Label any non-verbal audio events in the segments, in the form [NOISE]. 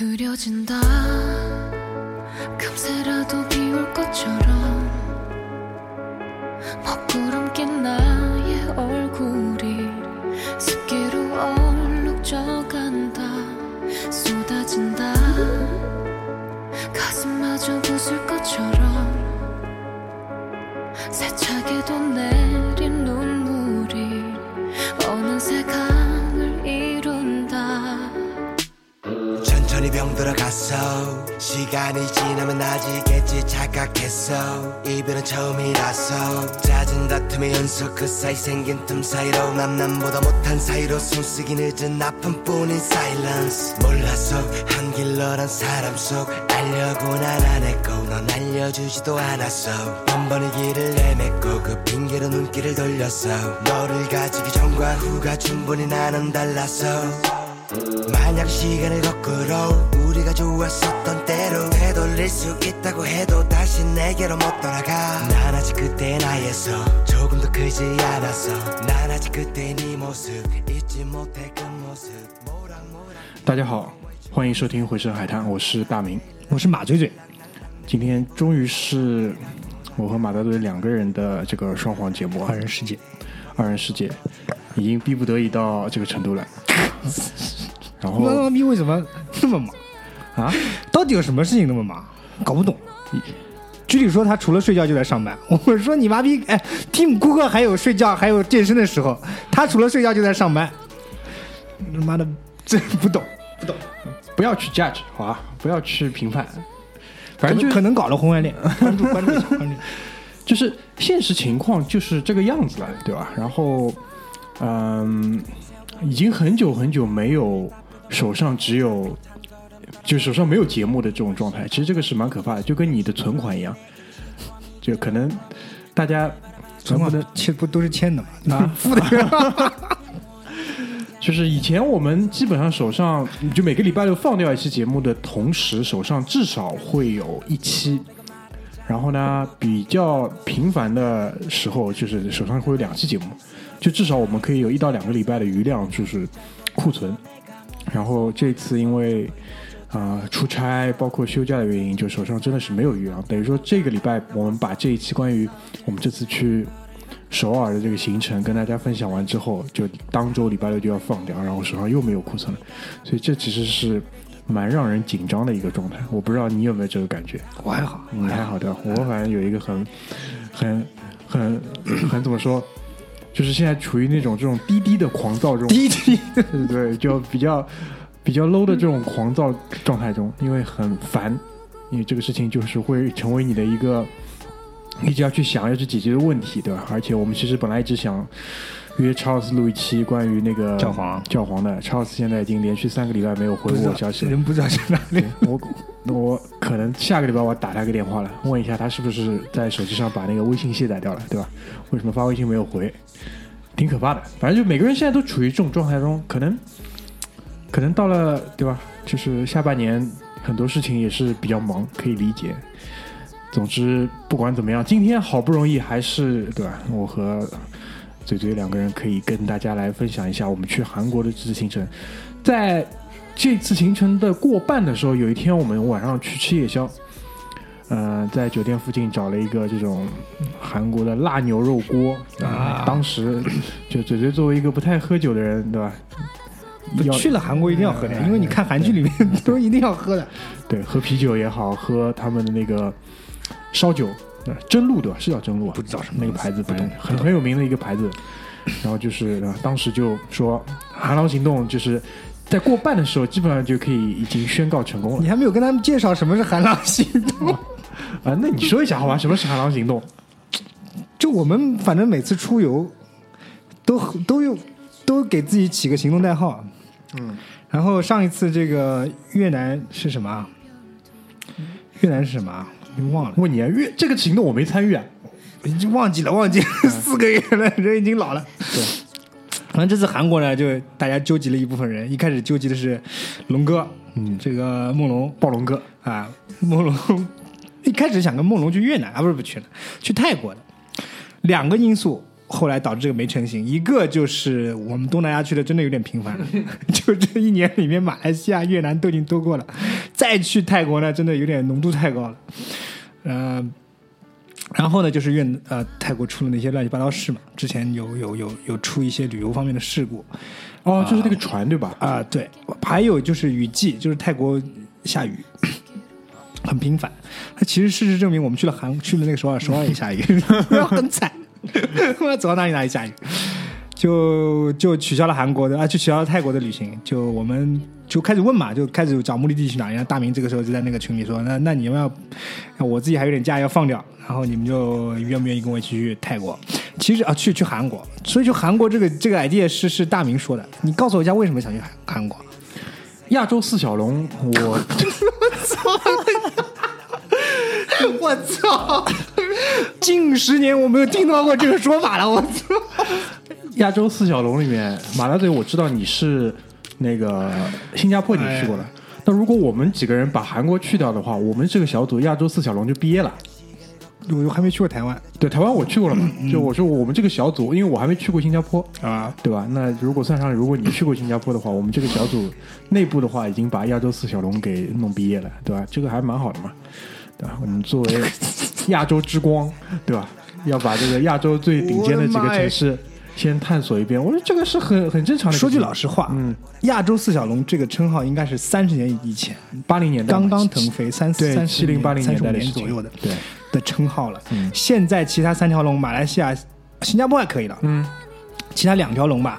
흐려진다. 금세라도 비올 것처럼 먹구름 낀 나의 얼굴이 습기로 얼룩져간다. 쏟아진다. 가슴마저 부술 것처럼 세차게도 내 들어갔어. 시간이 지나면 아지겠지 착각했어. 이별은 처음이라서 잦은 다툼의 연속 그 사이 생긴 틈 사이로 난 남보다 못한 사이로 숨쉬기 늦은 아픔뿐인 사일런스 몰라서 한 길러란 사람 속 알려고 난 안 했고 넌 알려주지도 않았어. 번번이 길을 내맺고 그 핑계로 눈길을 돌렸어. 너를 가지기 전과 후가 충분히 나는 달랐어. 만약 시간을 거꾸로 우리가 좋았었던 때로 되돌릴 수 있다고 해도 다시 내게로 못 돌아가 난 아직 그때 나에서 조금 더 크지 않았어 난 아직 그때 네 모습 잊지 못해 그 모습 모락모락 大家好，欢迎收听《回声海滩》，我是大明。我是马嘴嘴，今天终于是我和马大队两个人的这个双簧节目啊，二人世界。二人世界已经逼不得已到这个程度了。[LAUGHS] 然妈后妈逼为什么那么忙？ 啊，到底有什么事情那么忙？搞不懂。居里说他除了睡觉就在上班，[LAUGHS] 我说你妈逼，哎，Tim Cook 还有睡觉还有健身的时候，他除了睡觉就在上班。他妈的，真不懂，不懂，不要去 judge 好吧，不要去评判，反正就可能搞了婚外恋。[LAUGHS] 关注关注一下，关注一下。就是现实情况就是这个样子了，对吧？然后，嗯，已经很久很久没有手上只有，就手上没有节目的这种状态，其实这个是蛮可怕的，就跟你的存款一样，就可能大家存款的欠不都是欠的吗？啊，[LAUGHS] 付的。[LAUGHS] 就是以前我们基本上手上就每个礼拜六放掉一期节目的同时，手上至少会有一期。然后呢，比较频繁的时候，就是手上会有两期节目，就至少我们可以有一到两个礼拜的余量，就是库存。然后这次因为啊、出差，包括休假的原因，就手上真的是没有余粮。等于说这个礼拜我们把这一期关于我们这次去首尔的这个行程跟大家分享完之后，就当周礼拜六就要放掉，然后手上又没有库存了，所以这其实是蛮让人紧张的一个状态。我不知道你有没有这个感觉？我还好，你还好的，我反正有一个很、很、很、很怎么说，就是现在处于那种这种滴滴的狂躁中，第一题对对对，就比较比较 low 的这种狂躁状态中，因为很烦，因为这个事情就是会成为你的一个一直要去想要去解决的问题，对吧？而且我们其实本来一直想约 Charles 录一期关于那个教皇教皇的，Charles 现在已经连续三个礼拜没有回不知道我消息了。人不知道去哪里。我我可能下个礼拜我打他个电话了，问一下他是不是在手机上把那个微信卸载掉了，对吧？为什么发微信没有回？挺可怕的。反正就每个人现在都处于这种状态中，可能可能到了对吧？就是下半年很多事情也是比较忙，可以理解。总之，不管怎么样，今天好不容易还是对吧？我和嘴嘴两个人可以跟大家来分享一下我们去韩国的这次行程。在这次行程的过半的时候，有一天我们晚上去吃夜宵，呃，在酒店附近找了一个这种韩国的辣牛肉锅啊当时就嘴嘴作为一个不太喝酒的人，对吧？要去了韩国一定要喝的，因为你看韩剧里面 [LAUGHS] 都一定要喝的。对喝啤酒也好，喝他们的那个烧酒，呃真露对吧？是叫真露啊？不知道什么那个牌子，不懂，很很有名的一个牌子。然后就是、呃当时就说韩狼行动就是在过半的时候，基本上就可以已经宣告成功了你。还没有跟他们介绍什么是寒狼行动。[LAUGHS] 啊，那你说一下好吧？什么是寒狼行动？[LAUGHS] 就我们反正每次出游，都都有都给自己起个行动代号。嗯，然后上一次这个越南是什么啊？越南是什么啊？已经忘了，问你啊，越这个行动我没参与啊。已经忘记了，忘记了，[LAUGHS] 四个月了，人已经老了。对，反正这次韩国呢，就大家纠集了一部分人，一开始纠集的是龙哥，嗯，这个梦龙暴龙哥，啊，梦龙 [LAUGHS] 一开始想跟梦龙去越南啊，不是不去了，去泰国的。两个因素后来导致这个没成型，一个就是我们东南亚去的真的有点频繁了，[LAUGHS] 就这一年里面，马来西亚、越南都已经多过了，再去泰国呢，真的有点浓度太高了。呃，然后呢，就是越呃泰国出了那些乱七八糟事嘛，之前有有有有出一些旅游方面的事故哦，就是那个船对吧？啊、对，还有就是雨季，就是泰国下雨。很频繁，它其实事实证明，我们去了韩去了那个首尔，首尔也下雨，[LAUGHS] 很惨。我要走到哪里哪里下雨，就就取消了韩国的啊，就取消了泰国的旅行。就我们就开始问嘛，就开始找目的地去哪里。然后大明这个时候就在那个群里说：“那那你们要，我自己还有点假要放掉，然后你们就愿不愿意跟我一起去泰国？其实啊，去去韩国。所以就韩国这个这个 idea 是是大明说的。你告诉我一下为什么想去韩韩国？亚洲四小龙，我 [LAUGHS] [LAUGHS] 我操！近十年我没有听到过这个说法了，我操！亚洲四小龙里面，马大嘴，我知道你是那个新加坡你去过了。那如果我们几个人把韩国去掉的话，我们这个小组亚洲四小龙就毕业了。我还没去过台湾对，台湾我去过了嘛？就我说我们这个小组，因为我还没去过新加坡，啊，对吧？那如果算上，如果你去过新加坡的话，我们这个小组内部的话，已经把亚洲四小龙给弄毕业了，对吧？这个还蛮好的嘛，对吧？我们作为亚洲之光，对吧？要把这个亚洲最顶尖的几个城市先探索一遍，我觉得这个是很很正常的。说句老实话，嗯，亚洲四小龙这个称号应该是三十年以前八零年代刚刚腾飞，三四三七零八零年代年左右的对，的称号了。嗯现在其他三条龙，马来西亚、新加坡还可以了，嗯，其他两条龙吧，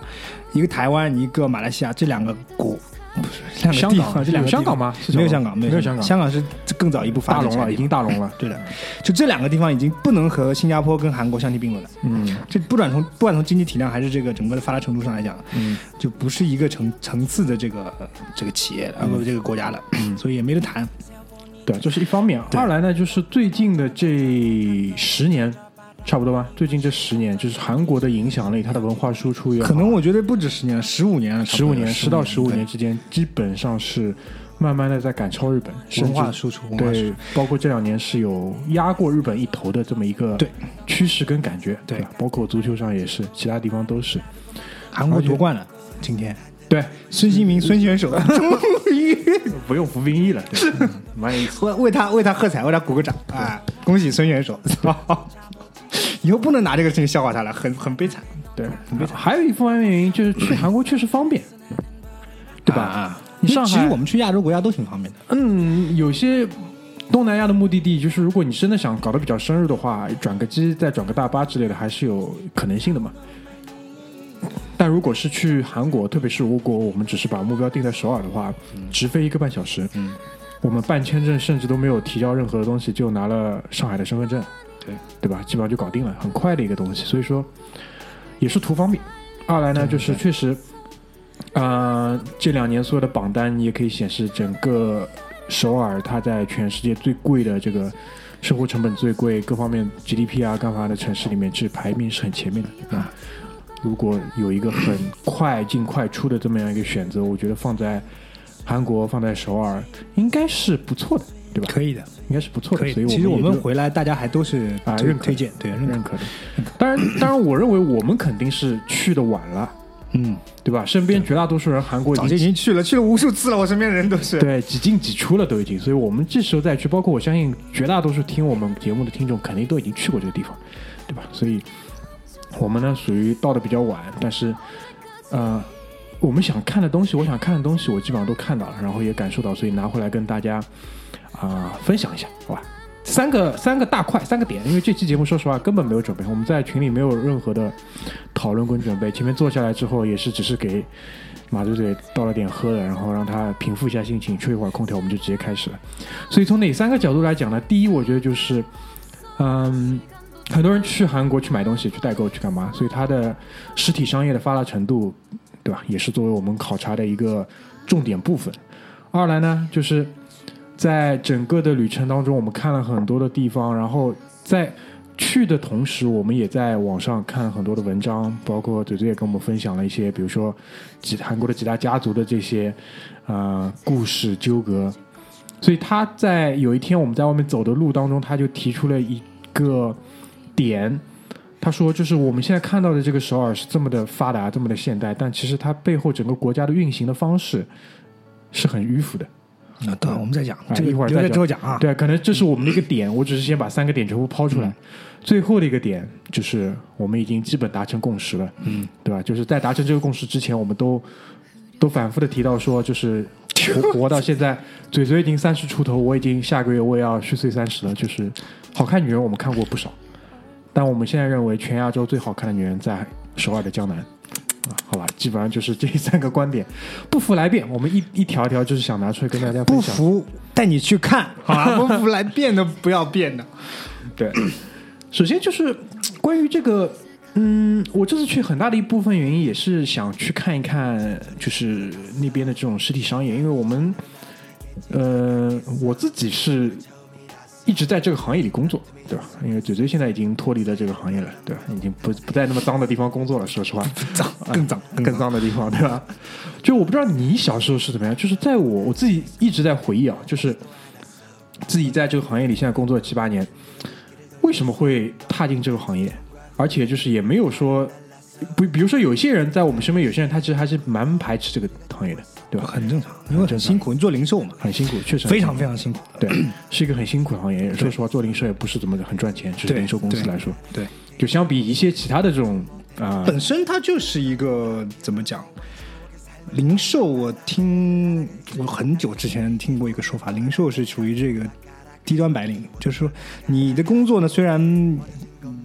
一个台湾，一个马来西亚，这两个国不是两个地方，香港这两个香港吗？没有香港，没有香港，香港。是更早一步发大龙了，展起来的已经大龙了。对的，就这两个地方已经不能和新加坡跟韩国相提并论了。嗯。这不管从不管从经济体量还是这个整个的发达程度上来讲，嗯，就不是一个层层次的这个呃这个企业了，呃不这个国家了，嗯。[CLEARS THROAT] 所以也没得谈。对，这是一方面。二来呢，就是最近的这十年，差不多吧。最近这十年，就是韩国的影响力，它的文化输出也可能我觉得不止十年了，十五年十五年，十到十五年之间，基本上是慢慢的在赶超日本，文化至输出，对，包括这两年是有压过日本一头的这么一个对趋势跟感觉，对吧？包括足球上也是，其他地方都是。韩国夺冠了，今天对，孙兴民孙选手终于 [LAUGHS] 不用服兵役了，对，[LAUGHS] 嗯蛮有意思。为为他为他喝彩，为他鼓个掌啊！恭喜孙选手，[LAUGHS] 以后不能拿这个事情笑话他了，很很悲惨，对，很悲惨还有一方面原因就是去韩国确实方便，对吧？啊，你上海其实我们去亚洲国家都挺方便的，嗯，有些东南亚的目的地，就是如果你真的想搞得比较深入的话，转个机再转个大巴之类的，还是有可能性的嘛。但如果是去韩国，特别是如果我们只是把目标定在首尔的话，直飞一个半小时，嗯，我们办签证甚至都没有提交任何的东西，就拿了上海的身份证，对对吧？基本上就搞定了，很快的一个东西。所以说，也是图方便。二来呢，就是确实，呃，这两年所有的榜单你也可以显示，整个首尔它在全世界最贵的这个生活成本最贵，各方面 GDP 啊干嘛的城市里面，是排名是很前面的啊。如果有一个很快进快出的这么样一个选择，我觉得放在韩国、放在首尔应该是不错的，对吧？可以的，应该是不错的。所以其实我们回来，大家还都是啊认可推推荐，对认可，的。当然，当然，我认为我们肯定是去的晚了，嗯，对吧？身边绝大多数人韩国早就已已经经去了，去了无数次了，我身边人都是，对几进几出了都已经，所以我们这时候再去，包括我相信绝大多数听我们节目的听众肯定都已经去过这个地方，对吧？所以我们呢属于到的比较晚，但是呃，我们想看的东西，我想看的东西，我基本上都看到了，然后也感受到，所以拿回来跟大家啊、分享一下，好吧？三个三个大块三个点，因为这期节目说实话根本没有准备，我们在群里没有任何的讨论跟准备，前面坐下来之后也是只是给马队队倒了点喝的，然后让他平复一下心情，吹一会儿空调，我们就直接开始了。所以从哪三个角度来讲呢？第一，我觉得就是，嗯，很多人去韩国去买东西、去代购、去干嘛，所以它的实体商业的发达程度，对吧？也是作为我们考察的一个重点部分。二来呢，就是在整个的旅程当中，我们看了很多的地方，然后在去的同时，我们也在网上看很多的文章，包括嘴嘴也跟我们分享了一些，比如说几韩国的几大家族的这些呃故事纠葛。所以他在有一天我们在外面走的路当中，他就提出了一个点，他说，就是我们现在看到的这个首尔是这么的发达，这么的现代，但其实它背后整个国家的运行的方式是很迂腐的。那等我们再讲啊这个一会儿再讲之后讲啊。对，可能这是我们的一个点，我只是先把三个点全部抛出来。最后的一个点就是我们已经基本达成共识了，嗯，对吧？就是在达成这个共识之前，我们都都反复的提到说，就是 [LAUGHS] 活活到现在，嘴嘴已经三十出头，我已经下个月我也要虚岁三十了。就是好看女人我们看过不少，但我们现在认为全亚洲最好看的女人在首尔的江南。啊，好吧，基本上就是这三个观点，不服来辩。我们一一条一条就是想拿出来跟大家分享。不服带你去看，[LAUGHS] 好吧？[LAUGHS] 不服来辩的不要辩的。对，首先就是关于这个，嗯，我这次去很大的一部分原因也是想去看一看，就是那边的这种实体商业，因为我们，呃，我自己是一直在这个行业里工作，对吧？因为嘴嘴现在已经脱离了这个行业了，对吧？已经不不在那么脏的地方工作了，说实话，[LAUGHS] 脏更脏更脏的地方，对吧？就我不知道你小时候是怎么样，就是在我我自己一直在回忆啊，就是自己在这个行业里现在工作了七八年，为什么会踏进这个行业？而且就是也没有说，比，比如说有些人在我们身边，有些人他其实还是蛮排斥这个行业的，对吧？很正常，因为很辛苦，你做零售嘛，很辛苦，确实非常非常辛苦。对，[CLEARS THROAT] 是一个很辛苦的行业。说实话，做零售也不是怎么很赚钱，只是对零售公司来说，对，就相比一些其他的这种啊、本身它就是一个怎么讲？零售，我听我很久之前听过一个说法，零售是属于这个低端白领，就是说你的工作呢，虽然嗯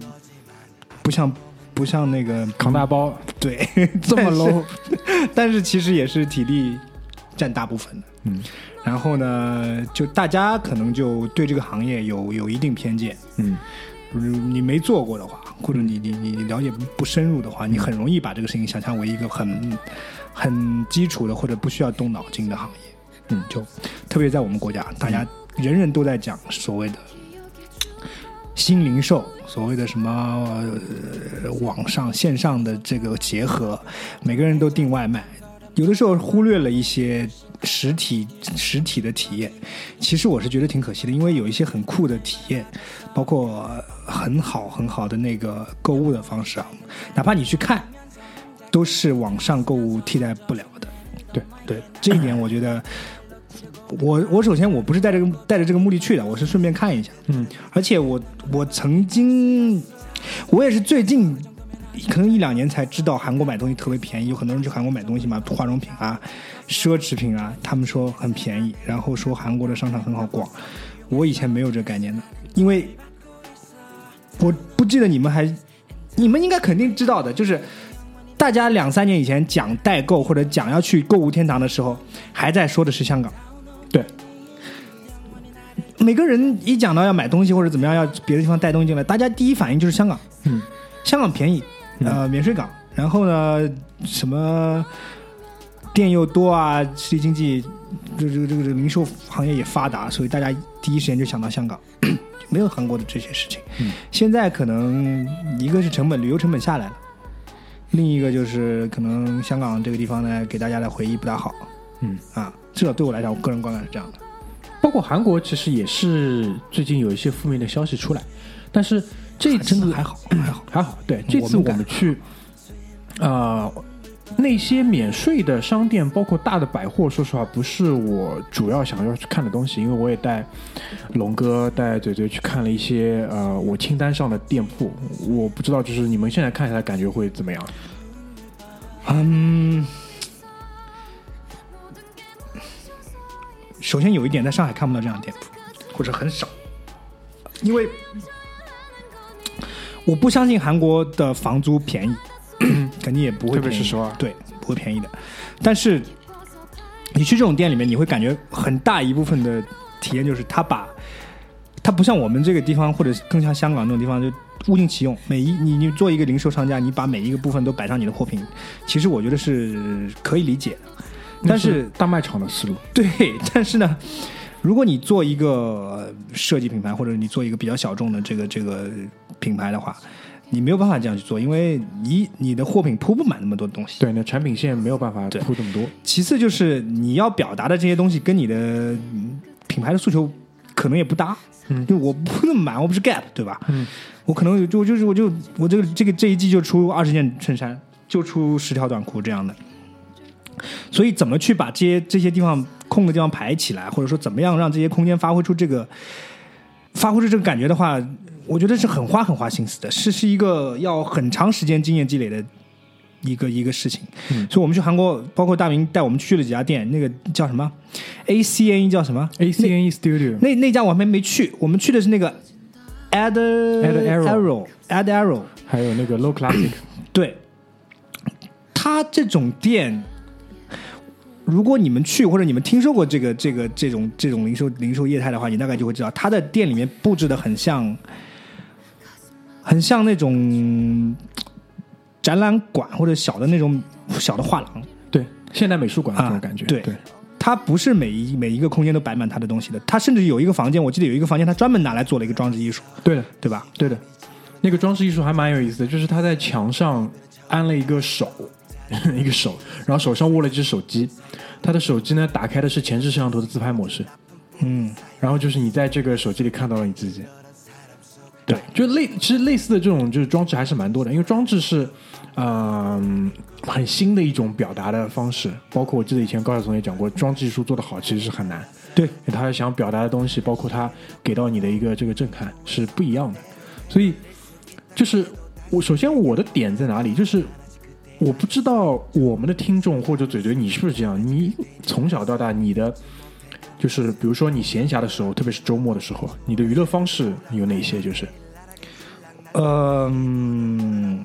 不像不像那个扛大包。对 [LAUGHS] 这么 low，[LAUGHS] 但是其实也是体力占大部分的。嗯。然后呢，就大家可能就对这个行业有有一定偏见，嗯。嗯，你没做过的话，或者你你你你了解不不深入的话，你很容易把这个事情想象为一个很很基础的或者不需要动脑筋的行业。嗯。就特别在我们国家，大家人人都在讲所谓的新零售，所谓的什么、呃、网上线上的这个结合，每个人都订外卖，有的时候忽略了一些实体实体的体验。其实我是觉得挺可惜的，因为有一些很酷的体验，包括很好很好的那个购物的方式啊，哪怕你去看，都是网上购物替代不了的。对对，这一点我觉得，我我首先我不是带这个带着这个目的去的，我是顺便看一下。嗯而且我我曾经，我也是最近可能一两年才知道韩国买东西特别便宜，有很多人去韩国买东西嘛，化妆品啊、奢侈品啊，他们说很便宜，然后说韩国的商场很好逛。我以前没有这个概念的，因为我不记得你们还，你们应该肯定知道的，就是大家两三年以前讲代购或者讲要去购物天堂的时候，还在说的是香港。对，每个人一讲到要买东西或者怎么样，要别的地方带东西进来，大家第一反应就是香港。嗯，香港便宜，呃，免税港，然后呢，什么店又多啊，实体经济，这这个这个这个零售行业也发达，所以大家第一时间就想到香港，没有韩国的这些事情。嗯现在可能一个是成本，旅游成本下来了，另一个就是可能香港这个地方呢，给大家的回忆不大好嗯，啊，至少对我来讲，我个人观感是这样的。包括韩国其实也是最近有一些负面的消息出来，但是这次真的还好，[CLEARS THROAT] 还好。还好，对，这次我们去，呃，那些免税的商店，包括大的百货，说实话不是我主要想要去看的东西，因为我也带龙哥、带嘴嘴去看了一些呃我清单上的店铺，我不知道就是你们现在看起来感觉会怎么样？嗯，首先有一点，在上海看不到这样的店铺，或者很少，因为我不相信韩国的房租便宜，[CLEARS THROAT] 肯定也不会是首尔对，不会便宜的。但是你去这种店里面，你会感觉很大一部分的体验就是他把。他不像我们这个地方，或者更像香港这种地方，就物尽其用。每一你你做一个零售商家，你把每一个部分都摆上你的货品，其实我觉得是可以理解的。但那是大卖场的思路，[LAUGHS] 对，但是呢，如果你做一个呃设计品牌，或者你做一个比较小众的这个这个品牌的话，你没有办法这样去做，因为你你的货品铺不满那么多东西。对，那产品线没有办法铺这么多，其次就是你要表达的这些东西跟你的嗯品牌的诉求可能也不搭。嗯就我不那么满，我不是 Gap 对吧？嗯，我可能就就是我就我这个这个这一季就出二十件衬衫，就出十条短裤这样的。所以怎么去把这些这些地方空的地方排起来，或者说怎么样让这些空间发挥出这个发挥出这个感觉的话，我觉得是很花很花心思的，是是一个要很长时间经验积累的一个一个事情。嗯。所以我们去韩国，包括大明带我们去了几家店，那个叫什么？A C N E 叫什么？ACNE E Studio 那那家我还没没去，我们去的是那个 Ad Ad Arrow Arrow Ad Arrow，还有那个 Low Classic，对，他这种店，如果你们去或者你们听说过这个这个这种这种零售零售业态的话，你大概就会知道，它的店里面布置的很像，很像那种展览馆或者小的那种小的画廊。对，现代美术馆这种啊感觉，对对，它不是每一每一个空间都摆满它的东西的，它甚至有一个房间，我记得有一个房间，它专门拿来做了一个装置艺术，对的，对吧？对的，那个装置艺术还蛮有意思的，就是他在墙上安了一个手，[LAUGHS] 一个手，然后手上握了一只手机，他的手机呢打开的是前置摄像头的自拍模式，嗯，然后就是你在这个手机里看到了你自己。对，就类其实类似的这种就是装置还是蛮多的，因为装置是，嗯、很新的一种表达的方式。包括我记得以前高晓松也讲过，装置艺术做得好其实是很难。对，他想表达的东西，包括他给到你的一个这个震撼是不一样的。所以，就是我首先我的点在哪里？就是我不知道我们的听众或者嘴嘴你是不是这样？你从小到大你的就是比如说你闲暇的时候，特别是周末的时候，你的娱乐方式有哪些？就是呃，嗯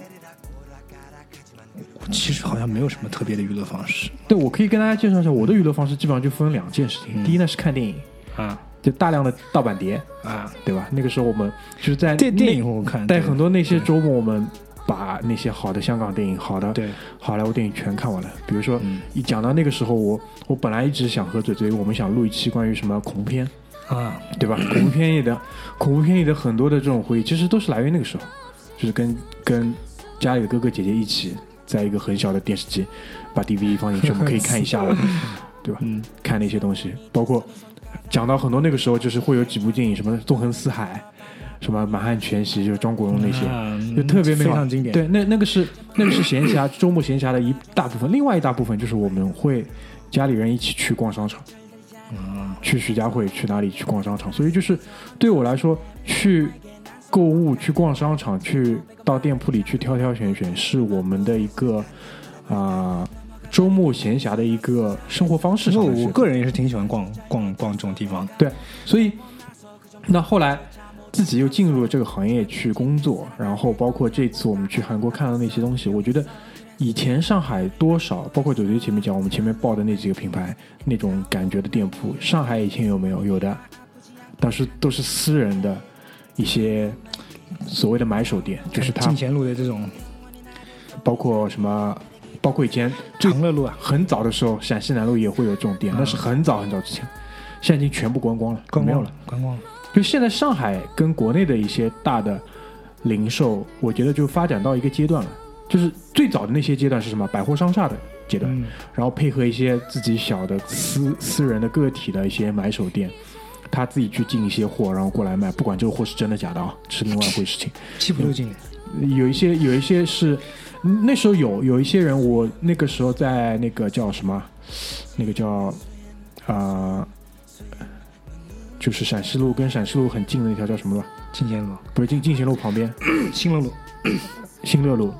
其实好像没有什么特别的娱乐方式对我可以跟大家介绍一下我的娱乐方式，基本上就分两件事情。第一呢是看电影，啊就大量的盗版碟，啊，对吧？那个时候我们就是在电电影那我看在对很多那些周末，我们把那些好的香港电影、好的对好莱坞电影全看完了。比如说嗯，一讲到那个时候，我我本来一直想和嘴嘴，我们想录一期关于什么恐怖片，啊，对吧？[CLEARS THROAT] 恐怖片里的恐怖片里的很多的这种回忆，其实都是来源于那个时候，就是跟跟家里的哥哥姐姐一起，在一个很小的电视机把 DVD 放进去，我们可以看一下午，[LAUGHS] 对吧？嗯，看那些东西，包括讲到很多那个时候，就是会有几部电影，什么《纵横四海》，什么《满汉全席》，就是张国荣那些。啊就特别非常经典。对，那那个是那个是闲暇周末闲暇的一大部分，另外一大部分就是我们会家里人一起去逛商场，嗯去徐家汇去哪里去逛商场，所以就是对我来说，去购物、去逛商场、去到店铺里去挑挑选选，是我们的一个啊、周末闲暇的一个生活方式其实我上的事我个人也是挺喜欢逛逛逛这种地方。对，所以那后来自己又进入了这个行业去工作，然后包括这次我们去韩国看到那些东西，我觉得以前上海多少，包括九九前面讲我们前面报的那几个品牌那种感觉的店铺，上海以前有没有？有的，但是都是私人的一些所谓的买手店，就是他进前路的这种包括什么，包括以前长乐路啊，很早的时候，陕西南路也会有这种店，那是很早很早之前，现在已经全部关光了，关光没有了。，关光了。就现在上海跟国内的一些大的零售，我觉得就发展到一个阶段了。就是最早的那些阶段是什么？百货商厦的阶段，嗯然后配合一些自己小的私私人的个体的一些买手店，他自己去进一些货，然后过来卖，不管这个货是真的假的啊，是另外一回事情。七浦路进，有一些有一些是那时候有有一些人，我那个时候在那个叫什么，那个叫啊、呃就是陕西路跟陕西路很近的那条叫什么路？进贤路，不是进进贤路旁边，[CLEARS THROAT] 新乐路，新乐路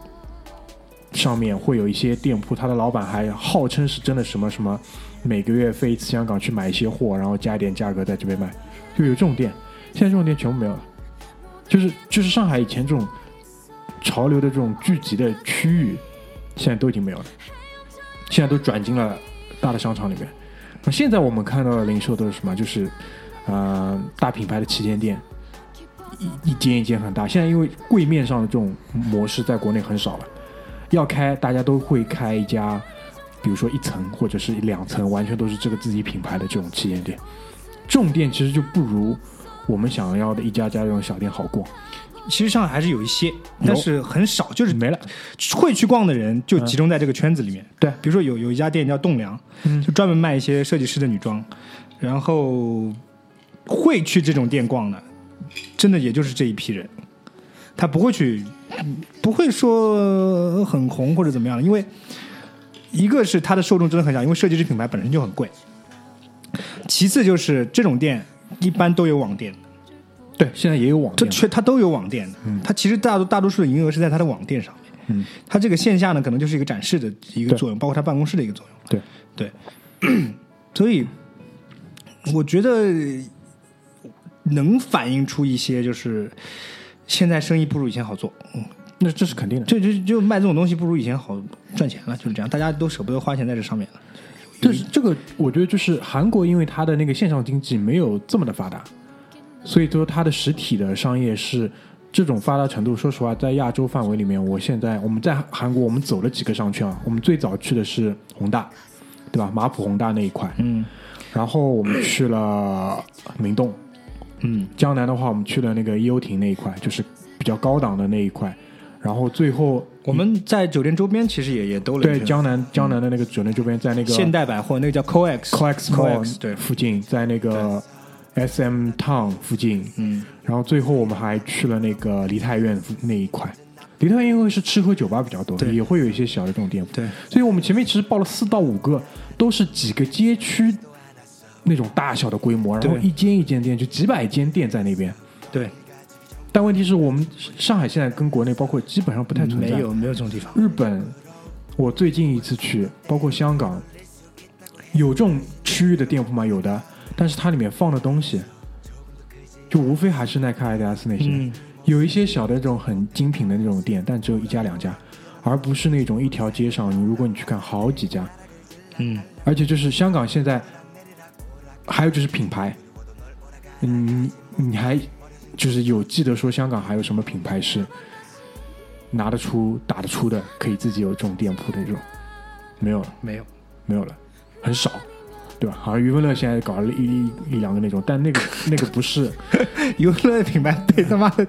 上面会有一些店铺，他的老板还号称是真的什么什么，每个月飞一次香港去买一些货，然后加一点价格在这边卖，就有这种店。现在这种店全部没有了，就是就是上海以前这种潮流的这种聚集的区域，现在都已经没有了，现在都转进了大的商场里面。那现在我们看到的零售都是什么？就是呃大品牌的旗舰店，一一间一间很大。现在因为柜面上的这种模式在国内很少了，要开大家都会开一家，比如说一层或者是两层，完全都是这个自己品牌的这种旗舰店。这种店其实就不如我们想要的一家家这种小店好逛，其实上海还是有一些，但是很少，就是没了。会去逛的人就集中在这个圈子里面。对比如说有有一家店叫栋梁，嗯就专门卖一些设计师的女装，然后会去这种店逛的，真的也就是这一批人，他不会去，不会说很红或者怎么样，因为一个是它的受众真的很小，因为设计师品牌本身就很贵，其次就是这种店一般都有网店，对，现在也有网这店，确它都有网店。的，它其实大多大多数的营业额是在它的网店上。面，嗯，它这个线下呢可能就是一个展示的一个作用，包括它办公室的一个作用。对。对，[CLEARS THROAT] 所以我觉得能反映出一些就是现在生意不如以前好做，嗯，那这是肯定的。这就就卖这种东西不如以前好赚钱了，就是这样，大家都舍不得花钱在这上面了。这这个，我觉得就是韩国，因为它的那个线上经济没有这么的发达，所以说它的实体的商业是这种发达程度。说实话，在亚洲范围里面，我现在我们在韩国，我们走了几个商圈啊。我们最早去的是宏大，对吧？马普宏大那一块，嗯然后我们去了明洞，嗯。江南的话，我们去了那个优亭那一块，就是比较高档的那一块。然后最后我们在酒店周边其实也也兜了对江南江南的那个酒店周边，在那个现代百货那个叫 COEX COEX COEX 对，附近，在那个 SM Town 附近，嗯。然后最后我们还去了那个梨泰院那一块。梨泰院因为是吃喝酒吧比较多，对。也会有一些小的这种店铺，对。所以我们前面其实报了四到五个，都是几个街区那种大小的规模，然后一间一间店就几百间店在那边。对，但问题是我们上海现在跟国内包括基本上不太存在，没有没有这种地方。日本，我最近一次去，包括香港，有这种区域的店铺吗？有的，但是它里面放的东西，就无非还是耐克、阿迪达斯那些，嗯。有一些小的这种很精品的那种店，但只有一家两家，而不是那种一条街上，你如果你去看好几家，嗯。而且就是香港现在，还有就是品牌，嗯，你还就是有记得说香港还有什么品牌是拿得出、打得出的，可以自己有这种店铺的这种，没有了，没有。没有了，很少，对吧？好像余文乐现在搞了一一一两个那种，但那个 [LAUGHS] 那个不是，[LAUGHS] 余文乐的品牌被他妈的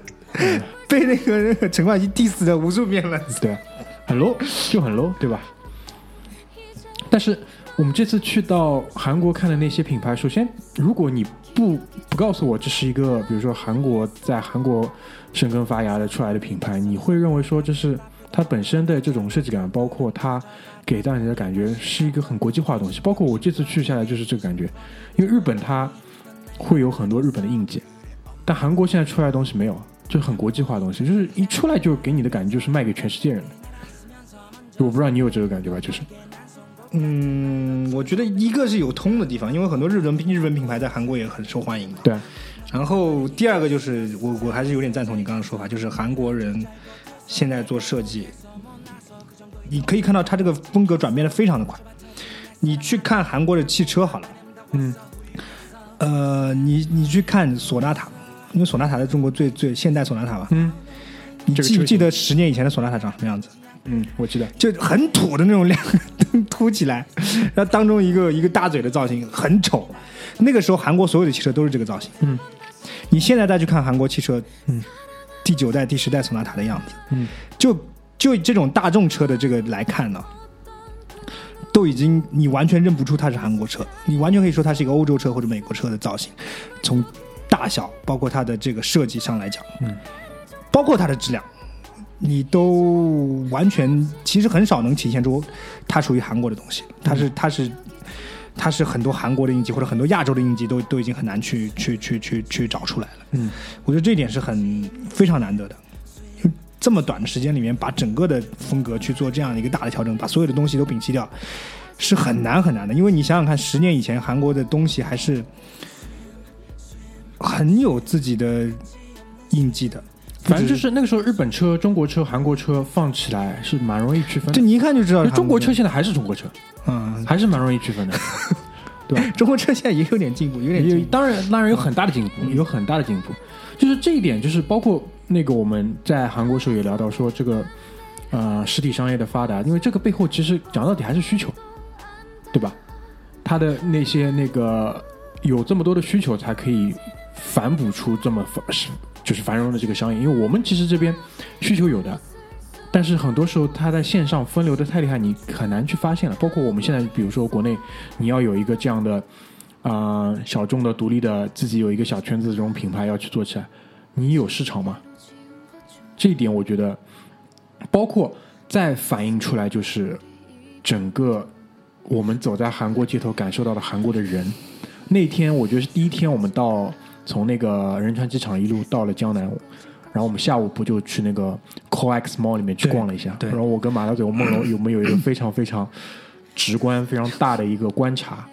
被那个那个陈冠希 diss 了无数遍了。对啊，很 low，就很 low，对吧？但是我们这次去到韩国看的那些品牌，首先，如果你不不告诉我这是一个，比如说韩国在韩国生根发芽的出来的品牌，你会认为说这是它本身的这种设计感，包括它给到你的感觉是一个很国际化的东西。包括我这次去下来就是这个感觉，因为日本它会有很多日本的硬件，但韩国现在出来的东西没有，就很国际化的东西，就是一出来就给你的感觉就是卖给全世界人的。我不知道你有这个感觉吧？就是嗯，我觉得一个是有通的地方，因为很多日本日本品牌在韩国也很受欢迎嘛。对啊，然后第二个就是我我还是有点赞同你刚刚的说法，就是韩国人现在做设计，你可以看到他这个风格转变的非常的快。你去看韩国的汽车好了，嗯，呃，你你去看索纳塔，因为索纳塔在中国最最现代索纳塔吧，嗯你记不记得十年以前的索纳塔长什么样子？嗯，我记得，就很土的那种两个灯凸起来，然后当中一个一个大嘴的造型，很丑。那个时候韩国所有的汽车都是这个造型。嗯，你现在再去看韩国汽车，嗯，第九代、第十代索纳塔的样子，嗯，就就这种大众车的这个来看呢，都已经你完全认不出它是韩国车，你完全可以说它是一个欧洲车或者美国车的造型，从大小包括它的这个设计上来讲，嗯，包括它的质量。你都完全其实很少能体现出它属于韩国的东西，它是它是它是很多韩国的印记或者很多亚洲的印记都都已经很难去去去去去找出来了。嗯，我觉得这一点是很非常难得的。就这么短的时间里面，把整个的风格去做这样一个大的调整，把所有的东西都摒弃掉，是很难很难的。因为你想想看，十年以前韩国的东西还是很有自己的印记的。反正就是那个时候日本车、中国车、韩国车放起来是蛮容易区分的。就你一看就知道中国车现在还是中国车，嗯，还是蛮容易区分的，[LAUGHS] 对吧？中国车现在也有点进步，有点进步。当然当然有很大的进步，有很大的进步。就是这一点，就是包括那个我们在韩国时候也聊到说这个呃实体商业的发达，因为这个背后其实讲到底还是需求，对吧？它的那些那个有这么多的需求，才可以反哺出这么就是繁荣的这个商业。因为我们其实这边需求有的，但是很多时候它在线上分流的太厉害，你很难去发现了。包括我们现在，比如说国内，你要有一个这样的啊、小众的、独立的，自己有一个小圈子这种品牌要去做起来，你有市场吗？这一点我觉得，包括再反映出来就是整个我们走在韩国街头感受到的韩国的人。那天我觉得是第一天，我们到从那个仁川机场一路到了江南，然后我们下午不就去那个 COEX Mall 里面去逛了一下，对然后我跟马大嘴、我梦龙有没有一个非常非常直观、非常大的一个观察，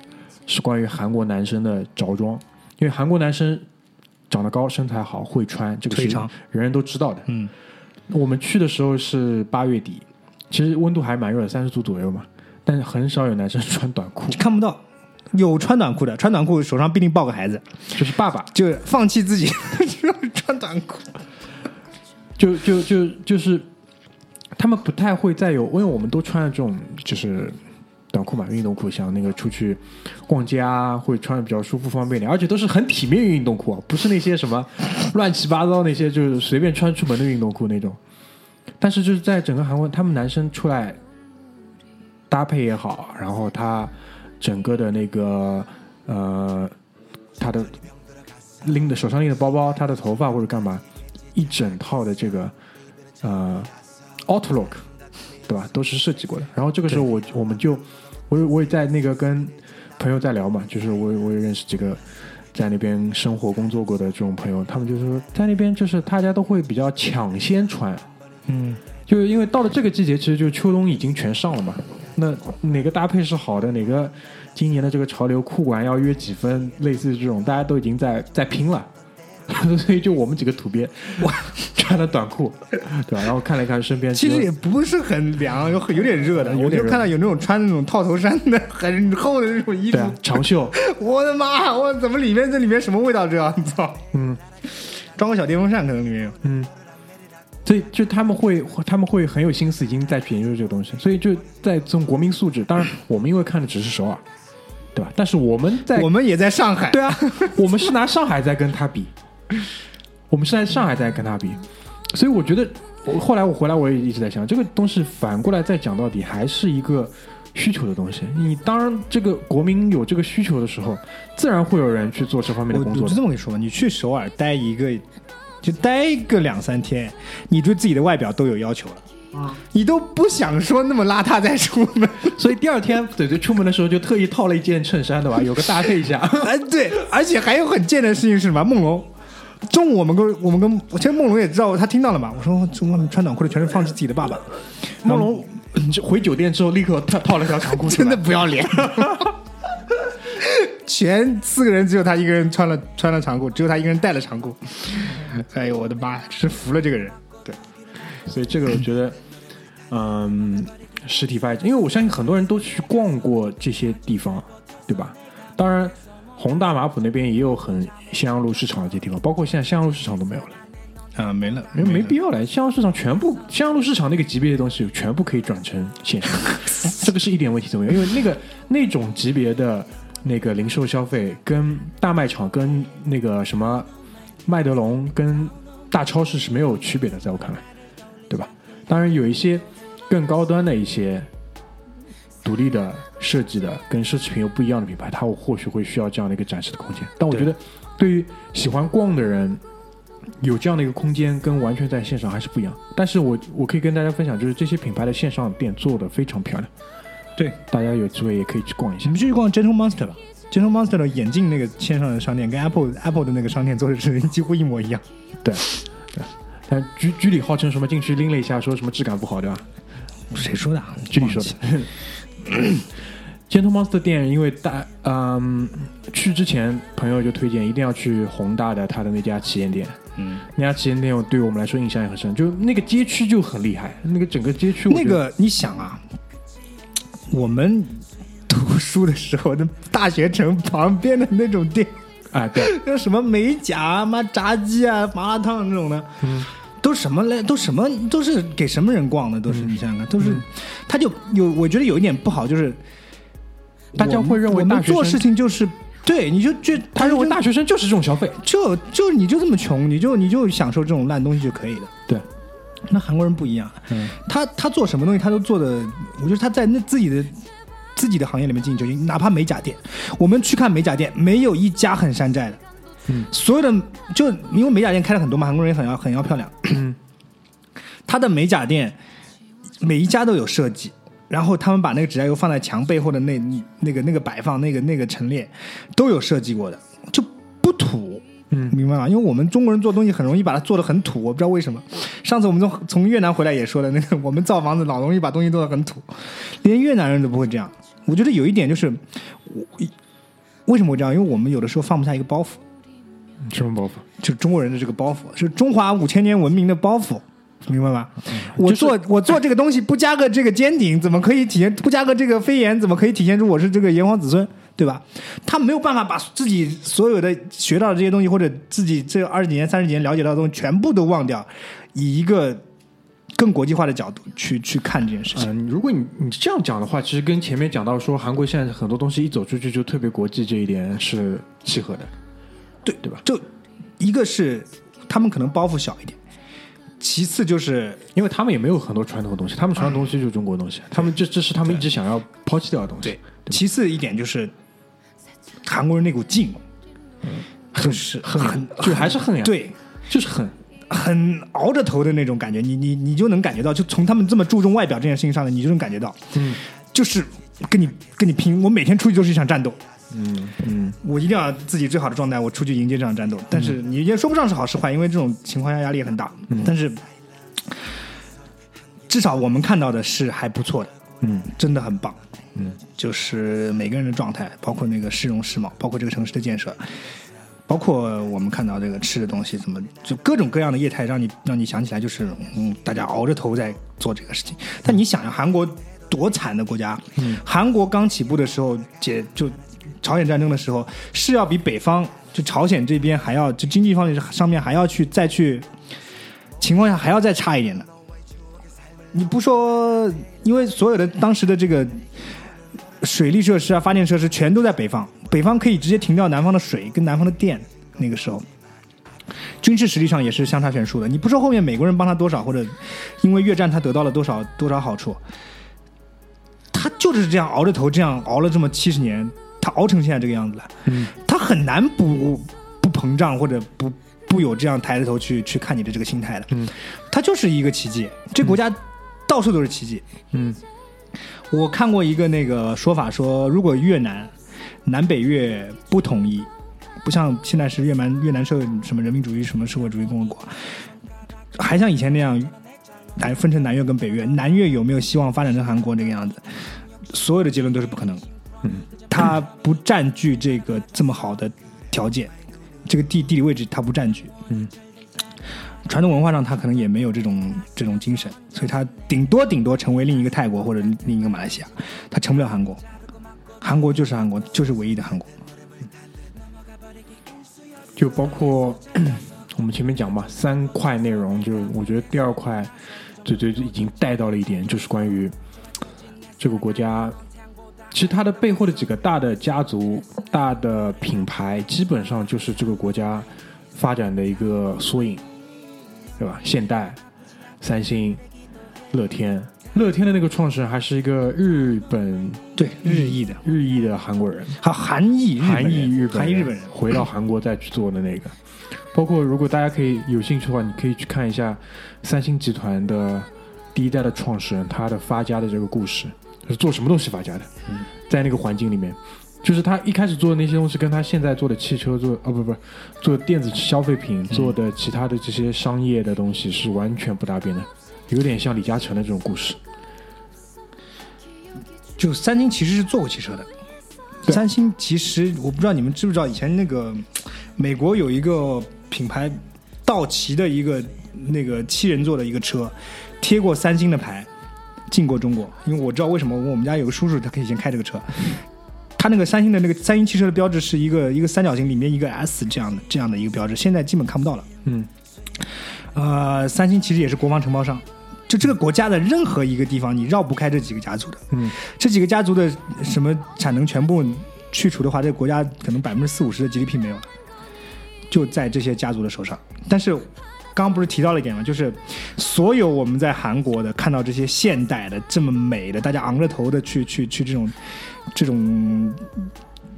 是关于韩国男生的着装，因为韩国男生长得高、身材好、会穿，这个是人人都知道的。嗯，我们去的时候是八月底，其实温度还蛮热的，三十度左右嘛，但是很少有男生穿短裤，看不到。有穿短裤的，穿短裤手上必定抱个孩子，就是爸爸，就放弃自己 [LAUGHS] 穿短裤。就就就就是他们不太会再有，因为我们都穿的这种就是短裤嘛，运动裤，像那个出去逛街啊，会穿的比较舒服方便点，而且都是很体面运动裤啊，不是那些什么乱七八糟那些就是随便穿出门的运动裤那种。但是就是在整个韩国，他们男生出来搭配也好，然后他整个的那个呃，他的拎的手上拎的包包，他的头发或者干嘛，一整套的这个呃 outlook，对吧？都是设计过的。然后这个时候我我们就我也我也在那个跟朋友在聊嘛，就是我我也认识几个在那边生活工作过的这种朋友，他们就说在那边就是大家都会比较抢先穿，嗯，就是因为到了这个季节，其实就秋冬已经全上了嘛。那哪个搭配是好的，哪个今年的这个潮流裤管要约几分，类似这种，大家都已经在在拼了。[LAUGHS] 所以就我们几个土鳖，我 [LAUGHS] 穿的短裤，对吧？然后看了一看身边，其实也不是很凉，有很有点热的。我就有点热看到有那种穿那种套头衫的，很厚的那种衣服长袖，[LAUGHS] 我的妈！我怎么里面这里面什么味道？这样，操！嗯装个小电风扇可能里面有。嗯，所以就他们会他们会很有心思，已经在去研究这个东西。所以就在这种国民素质，当然我们因为看的只是首尔，对吧？但是我们在我们也在上海，对啊，我们是拿上海在跟他比，我们是在上海在跟他比，所以我觉得，我后来我回来我也一直在想，这个东西反过来再讲到底还是一个需求的东西。你当然这个国民有这个需求的时候，自然会有人去做这方面我我就的工作的。这么跟你说吧，你去首尔待一个，就待个两三天，你对自己的外表都有要求了。啊你都不想说那么邋遢再出门，[LAUGHS] 所以第二天嘴嘴出门的时候就特意套了一件衬衫，对吧？[LAUGHS] 有个搭配一下。哎，对，而且还有很贱的事情是什么？梦龙，中午我们跟我们跟，其实梦龙也知道，他听到了嘛？我说这外面穿短裤的全是放弃自己的爸爸，梦龙就回酒店之后立刻套套了条长裤，真的不要脸。全四个人只有他一个人穿了穿了长裤，只有他一个人带了长裤。哎呦我的妈呀，真是服了这个人。对所以这个我觉得，[LAUGHS] 嗯，实体发展，因为我相信很多人都去逛过这些地方，对吧？当然，宏大马普那边也有很襄阳路市场的这些地方，包括现在襄阳路市场都没有了，啊，没了，因为没必要了。襄阳市场全部襄阳路市场那个级别的东西，全部可以转成线上，[LAUGHS] 这个是一点问题都没有，因为那个那种级别的那个零售消费，跟大卖场、跟那个什么麦德龙、跟大超市是没有区别的，在我看来，对吧？当然有一些更高端的一些独立的设计的，跟奢侈品又不一样的品牌，它或许会需要这样的一个展示的空间。但我觉得，对于喜欢逛的人，有这样的一个空间，跟完全在线上还是不一样。但是我我可以跟大家分享，就是这些品牌的线上店做的非常漂亮，对，大家有机会也可以去逛一下你。们就去逛 Gentle Monster 吧。Gentle Monster 的眼镜那个线上的商店跟 Apple Apple 的那个商店做的是几乎一模一样。对，对。但居居里号称什么进去拎了一下，说什么质感不好，对吧？谁说的啊？居里说的。[COUGHS] Gentle Monster 店，因为大嗯，去之前朋友就推荐一定要去宏大的他的那家旗舰店。嗯，那家旗舰店对我们来说印象也很深，就那个街区就很厉害，那个整个街区那个你想啊，我们读书的时候，的大学城旁边的那种店，啊，对，[LAUGHS] 那什么美甲啊、妈炸鸡啊、麻辣烫那种的，嗯，都什么嘞？都什么？都是给什么人逛的？都是、你想想看，都是，他就有我觉得有一点不好，就是大家会认为做事情就是对，你就觉他认为大学学生就是这种消费，就就你就这么穷，你就你就享受这种烂东西就可以了。对，那韩国人不一样，嗯，他他做什么东西他都做的，我觉得他在那自己的自己的行业里面进行就行，哪怕美甲店，我们去看美甲店，没有一家很山寨的，所有的就因为美甲店开了很多嘛，韩国人也很要很要漂亮。他的美甲店每一家都有设计，然后他们把那个指甲油放在墙背后的那那个那个摆放那个那个陈列都有设计过的，就不土。嗯，明白吗？因为我们中国人做东西很容易把它做的很土，我不知道为什么。上次我们从从越南回来也说了，那个 [LAUGHS] 我们造房子老容易把东西做的很土，连越南人都不会这样。我觉得有一点就是，我为什么会这样？因为我们有的时候放不下一个包袱，什么包袱？就是中国人的这个包袱，是中华五千年文明的包袱，明白吗？我就是做我做这个东西不加个这个尖顶，怎么可以体现？不加个这个飞檐，怎么可以体现出我是这个炎黄子孙？对吧？他没有办法把自己所有的学到的这些东西，或者自己这二十几年、三十几年了解到的东西，全部都忘掉，以一个更国际化的角度去去看这件事情。嗯，如果你你这样讲的话，其实跟前面讲到说韩国现在很多东西一走出去就特别国际这一点是契合的，对对吧？就一个是他们可能包袱小一点，其次就是因为他们也没有很多传统的东西，他们传统东西就是中国的东西，他们这这是他们一直想要抛弃掉的东西。对，其次一点就是韩国人那股劲，就是很很就还是恨呀，，对，就是很。很熬着头的那种感觉，你你你就能感觉到，就从他们这么注重外表这件事情上来，你就能感觉到，嗯。就是跟你跟你拼，我每天出去就是一场战斗，嗯嗯，我一定要自己最好的状态，我出去迎接这场战斗。但是你也说不上是好是坏，因为这种情况下压力也很大。但是至少我们看到的是还不错的，嗯，真的很棒。嗯，就是每个人的状态，包括那个市容市貌，包括这个城市的建设，包括我们看到这个吃的东西，怎么就各种各样的业态，让你让你想起来，就是嗯，大家熬着头在做这个事情。但你想想，韩国多惨的国家，嗯，韩国刚起步的时候，解就朝鲜战争的时候，是要比北方就朝鲜这边还要就经济方面上面还要去再去情况下还要再差一点的。你不说，因为所有的当时的这个水利设施啊、发电设施全都在北方，北方可以直接停掉南方的水跟南方的电。那个时候，军事实力上也是相差悬殊的。你不说后面美国人帮他多少，或者因为越战他得到了多少多少好处，他就是这样熬着头，这样熬了这么七十年，他熬成现在这个样子了。嗯，他很难不不膨胀或者不不有这样抬着头去去看你的这个心态的。嗯，他就是一个奇迹，这国家到处都是奇迹。嗯我看过一个那个说法说，如果越南南北越不统一，不像现在是越南越南社什么人民主义什么社会主义共和国，还像以前那样南分成南越跟北越，南越有没有希望发展成韩国这个样子？所有的结论都是不可能。嗯，它不占据这个这么好的条件，这个地地理位置它不占据。嗯，传统文化上他可能也没有这种这种精神，所以他顶多顶多成为另一个泰国或者另一个马来西亚，他成不了韩国。韩国就是韩国，就是唯一的韩国。就包括我们前面讲嘛，三块内容，就我觉得第二块最最已经带到了一点，就是关于这个国家，其实它的背后的几个大的家族、大的品牌，基本上就是这个国家发展的一个缩影，对吧？现代、三星、乐天，乐天的那个创始人还是一个日本对，日裔的，日裔的韩国人。还有韩裔日韩裔日本韩裔日本人，回到韩国再去做的那个，包括如果大家可以有兴趣的话，你可以去看一下三星集团的第一代的创始人他的发家的这个故事，是做什么东西发家的？在那个环境里面，就是他一开始做的那些东西，跟他现在做的汽车做哦不不做电子消费品做的其他的这些商业的东西是完全不搭边的，有点像李嘉诚的这种故事。就三星其实是做过汽车的。三星其实我不知道你们知不知道，以前那个美国有一个品牌，道奇的一个那个七人座的一个车，贴过三星的牌，进过中国。因为我知道为什么，我们家有个叔叔，他可以先开这个车。他那个三星的那个三星汽车的标志是一个一个三角形里面一个 S 这样的这样的一个标志，现在基本看不到了。嗯呃，三星其实也是国防承包商，就这个国家的任何一个地方，你绕不开这几个家族的。嗯这几个家族的什么产能全部去除的话，这个国家可能百分之四五十的 GDP 没有了，就在这些家族的手上。但是刚刚不是提到了一点吗？就是所有我们在韩国的看到这些现代的这么美的，大家昂着头的去去去这种这种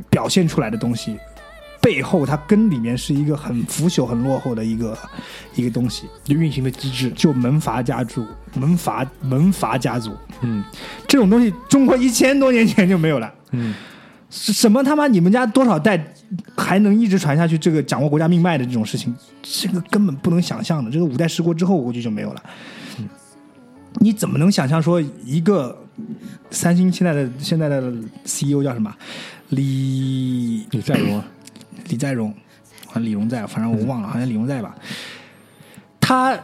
表现出来的东西，背后它根里面是一个很腐朽、很落后的一个一个东西，就运行的机制，就门阀家族、门阀门阀家族。嗯。这种东西，中国一千多年前就没有了。嗯，是什么他妈你们家多少代还能一直传下去？这个掌握国家命脉的这种事情，这个根本不能想象的。这个五代十国之后，我估计就没有了。你怎么能想象说一个三星现在的现在的 CEO 叫什么？李李在镕啊，[CLEARS THROAT] 李在镕，好像李荣在，反正我忘了，好像李荣在吧。他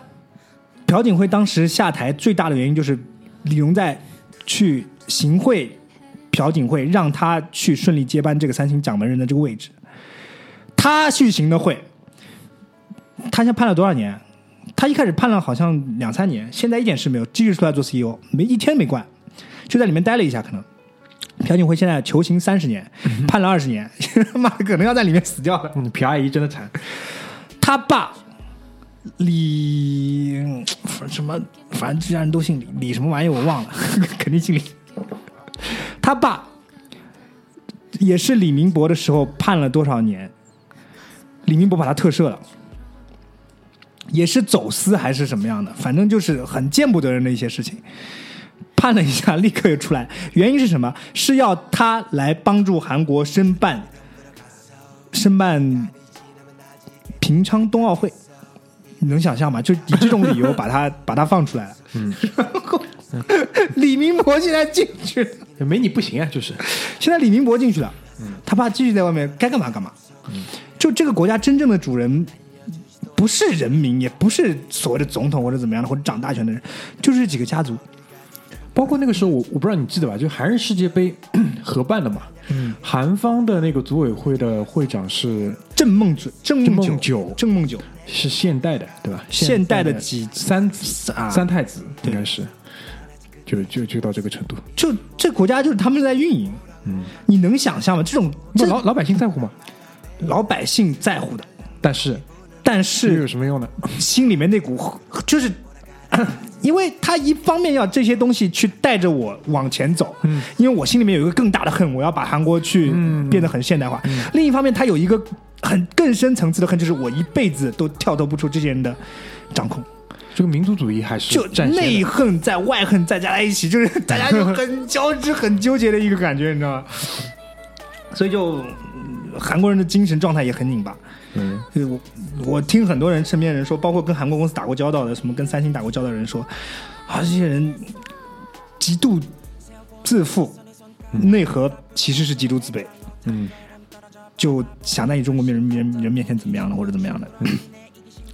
朴槿惠当时下台最大的原因就是李荣在去行贿朴槿惠，让他去顺利接班这个三星掌门人的这个位置。他去行的贿，他现在判了多少年？他一开始判了好像两三年，现在一点事没有，继续出来做 CEO，没一天没关，就在里面待了一下，可能。朴槿惠现在求刑三十年，判了二十年，[LAUGHS] 妈的可能要在里面死掉了。嗯，皮阿姨真的惨，他爸李什么，反正这家人都姓李，李什么玩意我忘了，[LAUGHS] 肯定姓李。他爸也是李明博的时候判了多少年？李明博把他特赦了，也是走私还是什么样的？反正就是很见不得人的一些事情。判了一下，立刻就出来，原因是什么？是要他来帮助韩国申办申办平昌冬奥会，你能想象吗？就以这种理由把他把他放出来了。嗯，[LAUGHS] [LAUGHS] 李明博现在进去了，没你不行啊，就是，现在李明博进去了，他爸继续在外面该干嘛干嘛。就这个国家真正的主人不是人民，也不是所谓的总统或者怎么样的，或者掌大权的人，就是这几个家族。包括那个时候我我不知道你记得吧，就韩日世界杯合办的嘛，嗯，韩方的那个组委会的会长是郑梦九，郑梦郑梦九。九，郑梦九，是现代的，对吧？现代的的几三子啊。三太子应该是，就就就到这个程度。就这国家就是他们在运营。嗯，你能想象吗？这种这老老百姓在乎吗？老百姓在乎的，但是但是有什么用呢？心里面那股就是，因为他一方面要这些东西去带着我往前走，嗯，因为我心里面有一个更大的恨，我要把韩国去变得很现代化。另一方面，他有一个很更深层次的恨，就是我一辈子都跳脱不出这些人的掌控，这个民族主义还是就内恨在外恨再加在一起，就是大家 [LAUGHS] 就很交织、很纠结的一个感觉，你知道吗？所以就嗯韩国人的精神状态也很拧巴。嗯就是我我听很多人身边人说，包括跟韩国公司打过交道的，什么跟三星打过交道的人说，啊，这些人极度自负，内核其实是极度自卑，嗯就想在你中国面人人人面前怎么样了，或者怎么样的。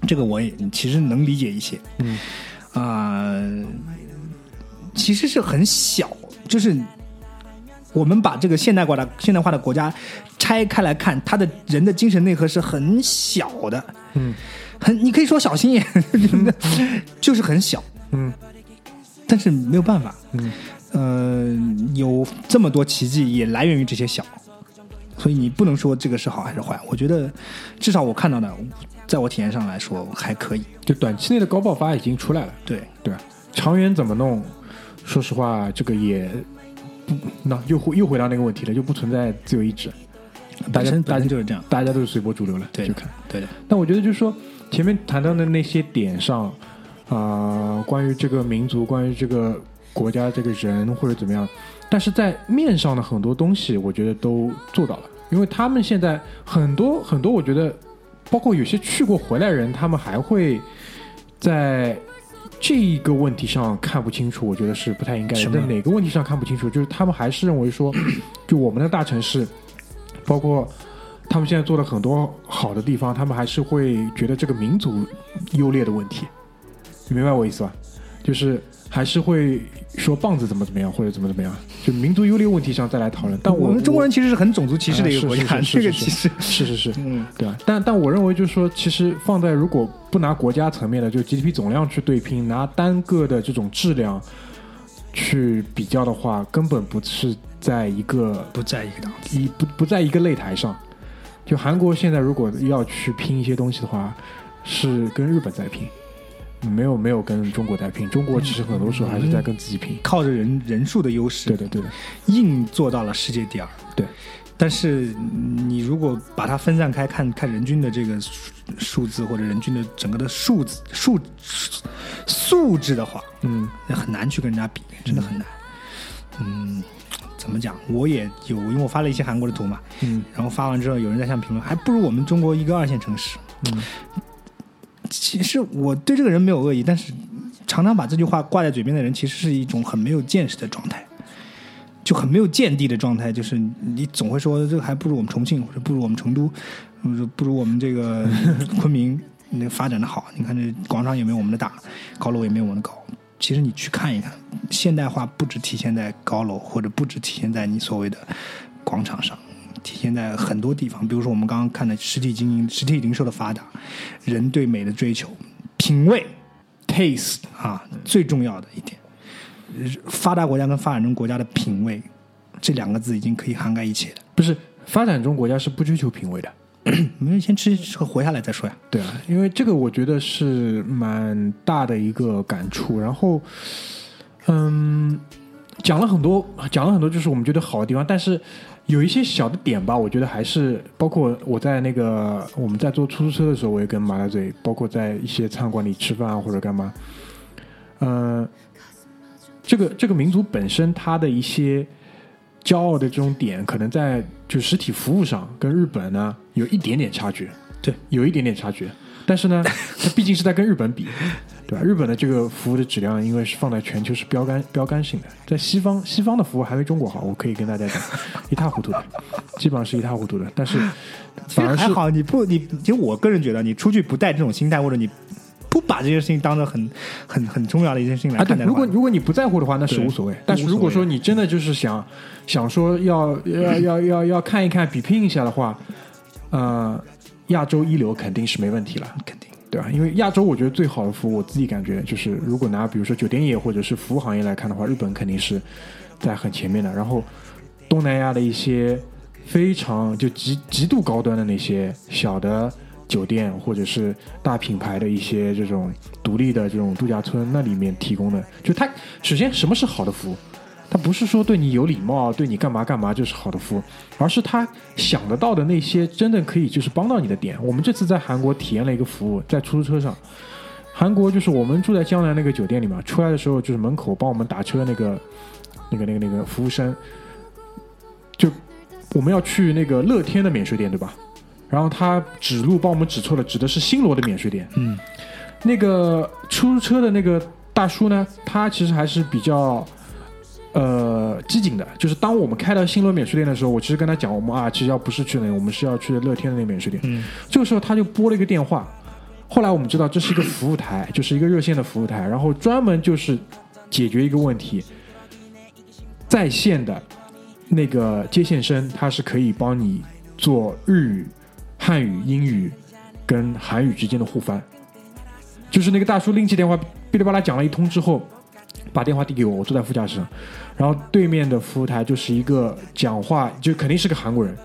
这个我也其实能理解一些，嗯。啊、其实是很小，就是我们把这个现代化的现代化的国家拆开来看，他的人的精神内核是很小的，嗯。很你可以说小心眼，就是很小，嗯。但是没有办法，嗯。呃，有这么多奇迹也来源于这些小，所以你不能说这个是好还是坏。我觉得至少我看到的，在我体验上来说还可以。就短期内的高爆发已经出来了，对，对？长远怎么弄？说实话，这个也不，那又回又回到那个问题了，就不存在自由意志，大家大家就是这样。大家都是随波逐流了，对就看。对的，但我觉得就是说，前面谈到的那些点上，啊、关于这个民族，关于这个国家、这个人或者怎么样，但是在面上的很多东西，我觉得都做到了，因为他们现在很多很多，我觉得包括有些去过回来人，他们还会在。这一个问题上看不清楚，我觉得是不太应该的。在哪个问题上看不清楚？就是他们还是认为说，就我们的大城市，包括 [CLEARS THROAT] 他们现在做了很多好的地方，他们还是会觉得这个民族优劣的问题，你明白我意思吧？就是还是会说棒子怎么怎么样，或者怎么怎么样，就民族优劣问题上再来讨论。但我我们中国人其实是很种族歧视的一个国家，这个是其实是是是，嗯，对吧？但但我认为就是说，其实放在如果不拿国家层面的，就 GDP 总量去对拼，拿单个的这种质量去比较的话，根本不是在一个不在一个档次。一不不在一个擂台上。就韩国现在如果要去拼一些东西的话，是跟日本在拼，没有没有跟中国在拼。中国其实很多时候还是在跟自己拼。靠着人人数的优势，对对对的，硬做到了世界第二。对，但是你如果把它分散开看看人均的这个数数字或者人均的整个的数字数素质的话，嗯那很难去跟人家比，真的很难。嗯，怎么讲？我也有，因为我发了一些韩国的图嘛，嗯然后发完之后，有人在下面评论，还不如我们中国一个二线城市。嗯，其实我对这个人没有恶意，但是常常把这句话挂在嘴边的人，其实是一种很没有见识的状态，就很没有见地的状态。就是你总会说这个还不如我们重庆，或者不如我们成都，不如我们这个昆明那发展的好。你看这广场也没有我们的大，高楼也没有我们的高。其实你去看一看，现代化不只体现在高楼，或者不只体现在你所谓的广场上，体现在很多地方。比如说我们刚刚看的实体经营、实体零售的发达，人对美的追求、品味、taste 啊，最重要的一点，呃发达国家跟发展中国家的品味这两个字已经可以涵盖一切了。不是发展中国家是不追求品味的。[COUGHS] 我们先吃吃活下来再说呀。对啊，因为这个我觉得是蛮大的一个感触。然后，嗯，讲了很多，讲了很多，就是我们觉得好的地方，但是有一些小的点吧，我觉得还是包括我在那个我们在坐出租车的时候，我也跟马大嘴，包括在一些餐馆里吃饭啊或者干嘛，嗯、这个这个民族本身它的一些骄傲的这种点，可能在就实体服务上跟日本呢有一点点差距。对，有一点点差距，但是呢，[LAUGHS] 它毕竟是在跟日本比，对吧？日本的这个服务的质量，因为是放在全球是标杆标杆性的，在西方西方的服务还没中国好，我可以跟大家讲，一塌糊涂的，[LAUGHS] 基本上是一塌糊涂的。但是 [LAUGHS] 其反而还好，你不你，其实我个人觉得，你出去不带这种心态，或者你不把这件事情当成很很很重要的一件事情来看待，如果如果你不在乎的话，那是无所谓。但是如果说你真的就是想想说要要要要要看一看比拼一下的话，呃，亚洲一流肯定是没问题了。肯定对吧？因为亚洲我觉得最好的服务，我自己感觉就是，如果拿比如说酒店业或者是服务行业来看的话，日本肯定是在很前面的。然后东南亚的一些非常就极极度高端的那些小的酒店，或者是大品牌的一些这种独立的这种度假村，那里面提供的，就它首先什么是好的服务？它不是说对你有礼貌，对你干嘛干嘛就是好的服务，而是他想得到的那些真的可以就是帮到你的点。我们这次在韩国体验了一个服务，在出租车上，韩国就是我们住在江南那个酒店里嘛，出来的时候就是门口帮我们打车那个那个那个那个服务生，就我们要去那个乐天的免税店对吧？然后他指路帮我们指错了，指的是新罗的免税店。嗯，那个出租车的那个大叔呢，他其实还是比较呃机警的。就是当我们开到新罗免税店的时候，我其实跟他讲，我们啊，其实要不是去那个，我们是要去乐天的那个免税店。嗯，这个时候他就拨了一个电话，后来我们知道这是一个服务台，就是一个热线的服务台，然后专门就是解决一个问题，在线的那个接线生他是可以帮你做日语、汉语、英语跟韩语之间的互翻。就是那个大叔拎起电话，哔哩吧啦讲了一通之后，把电话递给我，我坐在副驾驶上，然后对面的服务台就是一个讲话就肯定是个韩国人，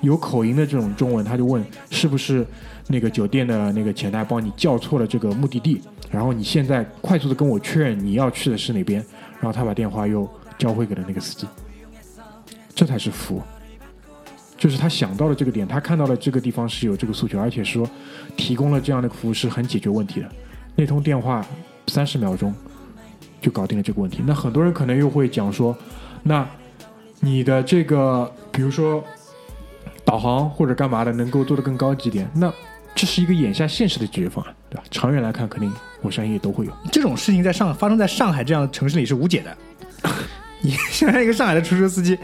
有口音的这种中文，他就问是不是那个酒店的那个前台帮你叫错了这个目的地，然后你现在快速的跟我确认你要去的是哪边，然后他把电话又交回给了那个司机，这才是服务。就是他想到了这个点，他看到了这个地方是有这个诉求，而且说提供了这样的服务是很解决问题的。那通电话三十秒钟就搞定了这个问题。那很多人可能又会讲说，那你的这个比如说导航或者干嘛的，能够做得更高级点，那这是一个眼下现实的解决方案，对吧？长远来看，肯定我相信也都会有。这种事情在上发生在上海这样的城市里是无解的。你想想一个上海的出租车司机，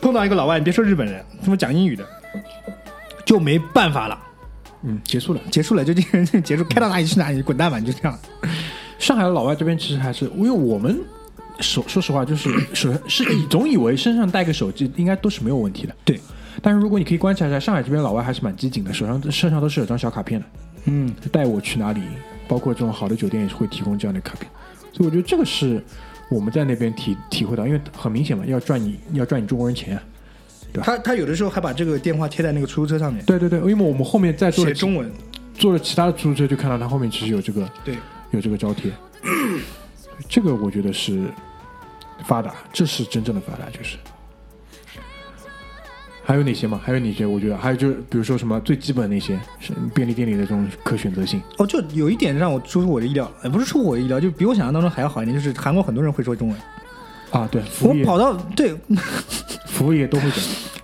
碰到一个老外，你别说日本人，他们讲英语的，就没办法了，嗯，结束了。结束了，就这个人就结束，开到哪里去哪里，滚蛋吧，你就这样。上海的老外这边其实还是，因为我们说说实话，就是 [COUGHS] 手是以总以为身上带个手机应该都是没有问题的。对，但是如果你可以观察一下，上海这边老外还是蛮机警的，手上身上都是有张小卡片的，嗯，带我去哪里，包括这种好的酒店也是会提供这样的卡片，所以我觉得这个是我们在那边体体会到，因为很明显嘛，要赚你要赚你中国人钱啊。他他有的时候还把这个电话贴在那个出租车上面，对对对，因为我们后面在坐中文。坐了其他的出租车，就看到他后面其实有这个对，有这个招贴，[CLEARS THROAT] 这个我觉得是发达，这是真正的发达，就是。还有哪些吗？还有哪些？我觉得还有就是，比如说什么最基本那些是便利店里的这种可选择性。哦，就有一点让我出乎我的意料，呃，不是出乎我的意料，就比我想象当中还要好一点，就是韩国很多人会说中文。啊，对，服务业我们跑到对，[LAUGHS] 服务业都会讲。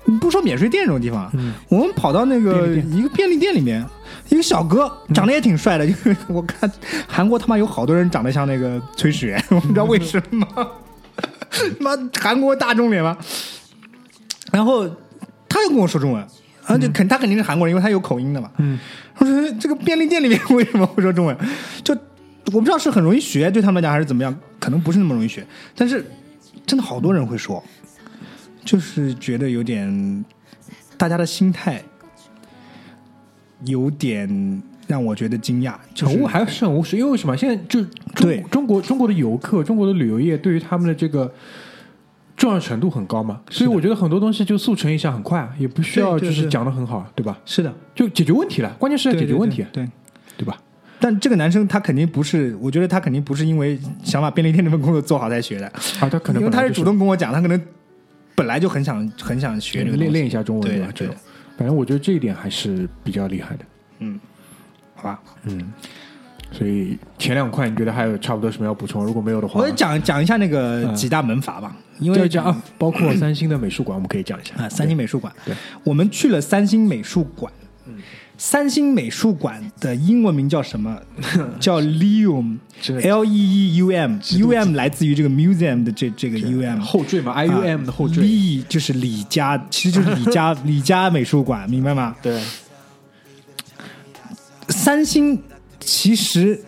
你不说免税店这种地方，嗯我们跑到那个便利一个便利店里面，一个小哥长得也挺帅的，就是 [LAUGHS] 我看韩国他妈有好多人长得像那个崔始源，我不知道为什么，[LAUGHS] 妈韩国大众脸嘛。然后他又跟我说中文，啊，就肯他肯定是韩国人，因为他有口音的嘛。嗯，我说这个便利店里面为什么会说中文？就我不知道是很容易学，对他们来讲还是怎么样，可能不是那么容易学，但是真的好多人会说，就是觉得有点大家的心态有点让我觉得惊讶，就是宠物还是很务实，因为为什么？现在就中对中国中国的游客，中国的旅游业对于他们的这个重要程度很高嘛，所以我觉得很多东西就速成一下很快啊，也不需要就是讲的很好，对吧？是的，就解决问题了，关键是要解决问题，对。对对吧？但这个男生他肯定不是，我觉得他肯定不是因为想把便利店这份工作做好才学的，啊，他可能因为他是主动跟我讲，他可能本来就很想很想学这个练练一下中文对对吧？这对种，反正我觉得这一点还是比较厉害的。嗯，好吧，嗯，所以前两块你觉得还有差不多什么要补充？如果没有的话，我讲讲一下那个嗯。几大门阀吧，因为就讲啊，包括三星的美术馆，我们可以讲一下。啊，三星美术馆，对，我们去了三星美术馆。三星美术馆的英文名叫什么？[LAUGHS] 叫 Leum，L E E U M，U M 来自于这个 museum 的这这个 U M 后缀嘛，I U M 的后缀，E 就是李家，其实就是李家 [LAUGHS] 李家美术馆，明白吗？对，三星其实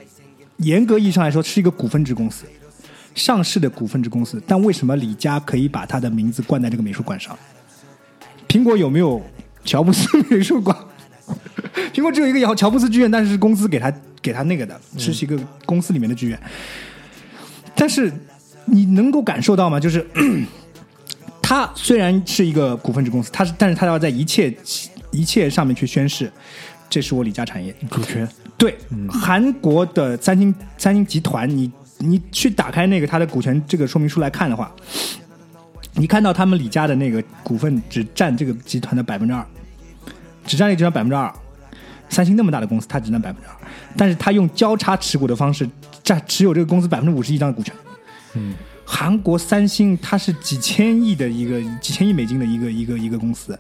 严格意义上来说是一个股份制公司，上市的股份制公司。但为什么李家可以把他的名字冠在这个美术馆上？苹果有没有乔布斯美术馆？[LAUGHS] 苹果只有一个乔乔布斯剧院，但是是公司给他给他那个的，是是一个公司里面的剧院。但是你能够感受到吗？就是 [CLEARS THROAT] 他虽然是一个股份制公司，他是，但是他要在一切一切上面去宣誓，这是我李家产业。主权，对，韩国的三星三星集团，你你去打开那个他的股权这个说明书来看的话，你看到他们李家的那个股份只占这个集团的百分之二，只占这个集团百分之二。三星那么大的公司，它只占百分之二，但是它用交叉持股的方式占持有这个公司百分之五十以上的股权。嗯，韩国三星它是几千亿的一个几千亿美金的一个一个一个公司，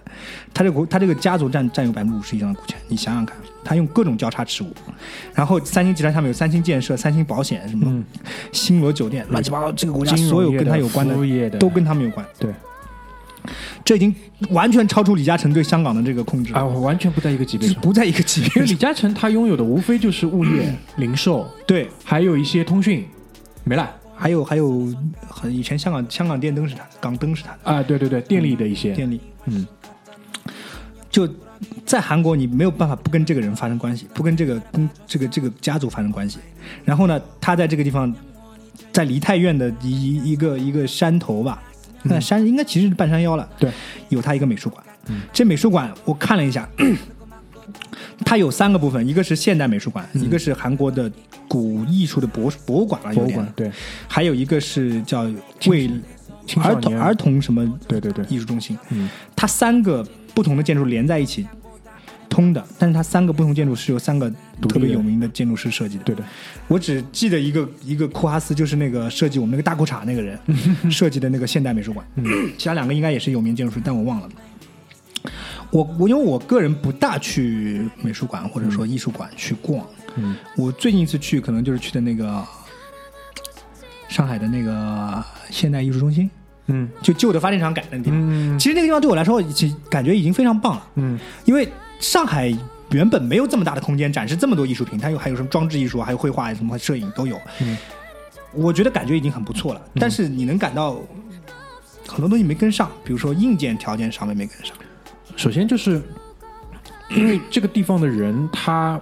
它这个它这个家族占占有百分之五十以上的股权，你想想看，它用各种交叉持股，然后三星集团下面有三星建设、三星保险什么，星罗酒店，乱七八糟，这个国家所有跟它有关的都跟他们有关，对这已经完全超出李嘉诚对香港的这个控制啊，我完全不在一个级别上。不在一个级别因。为李嘉诚他拥有的无非就是物业、零售，对，还有一些通讯，没了还有还有，很以前香港香港电灯是他的，港灯是他的，啊。对对对，电力的一些，电力。嗯，就在韩国，你没有办法不跟这个人发生关系，不跟这个跟这个这个家族发生关系。然后呢，他在这个地方，在梨泰院的一一个一个山头吧，那山应该其实是半山腰了，对，有它一个美术馆。这美术馆我看了一下，它有三个部分，一个是现代美术馆，一个是韩国的古艺术的博博物馆了，博物馆，对，还有一个是叫为儿童儿童什么对对对，艺术中心，嗯，它三个不同的建筑连在一起通的，但是它三个不同建筑是由三个特别有名的建筑师设计的。对的，我只记得一个一个库哈斯，就是那个设计我们那个大裤衩那个人 [LAUGHS] 设计的那个现代美术馆，其他两个应该也是有名建筑师，但我忘了。我我因为我个人不大去美术馆或者说艺术馆去逛，嗯，我最近一次去可能就是去的那个上海的那个现代艺术中心，嗯。就旧的发电厂改的那地方。嗯。其实那个地方对我来说，感觉已经非常棒了，嗯。因为上海原本没有这么大的空间展示这么多艺术品，它有还有什么装置艺术，还有绘画、什么摄影都有。嗯，我觉得感觉已经很不错了，但是你能感到很多东西没跟上，比如说硬件条件上面没跟上。首先就是因为这个地方的人，他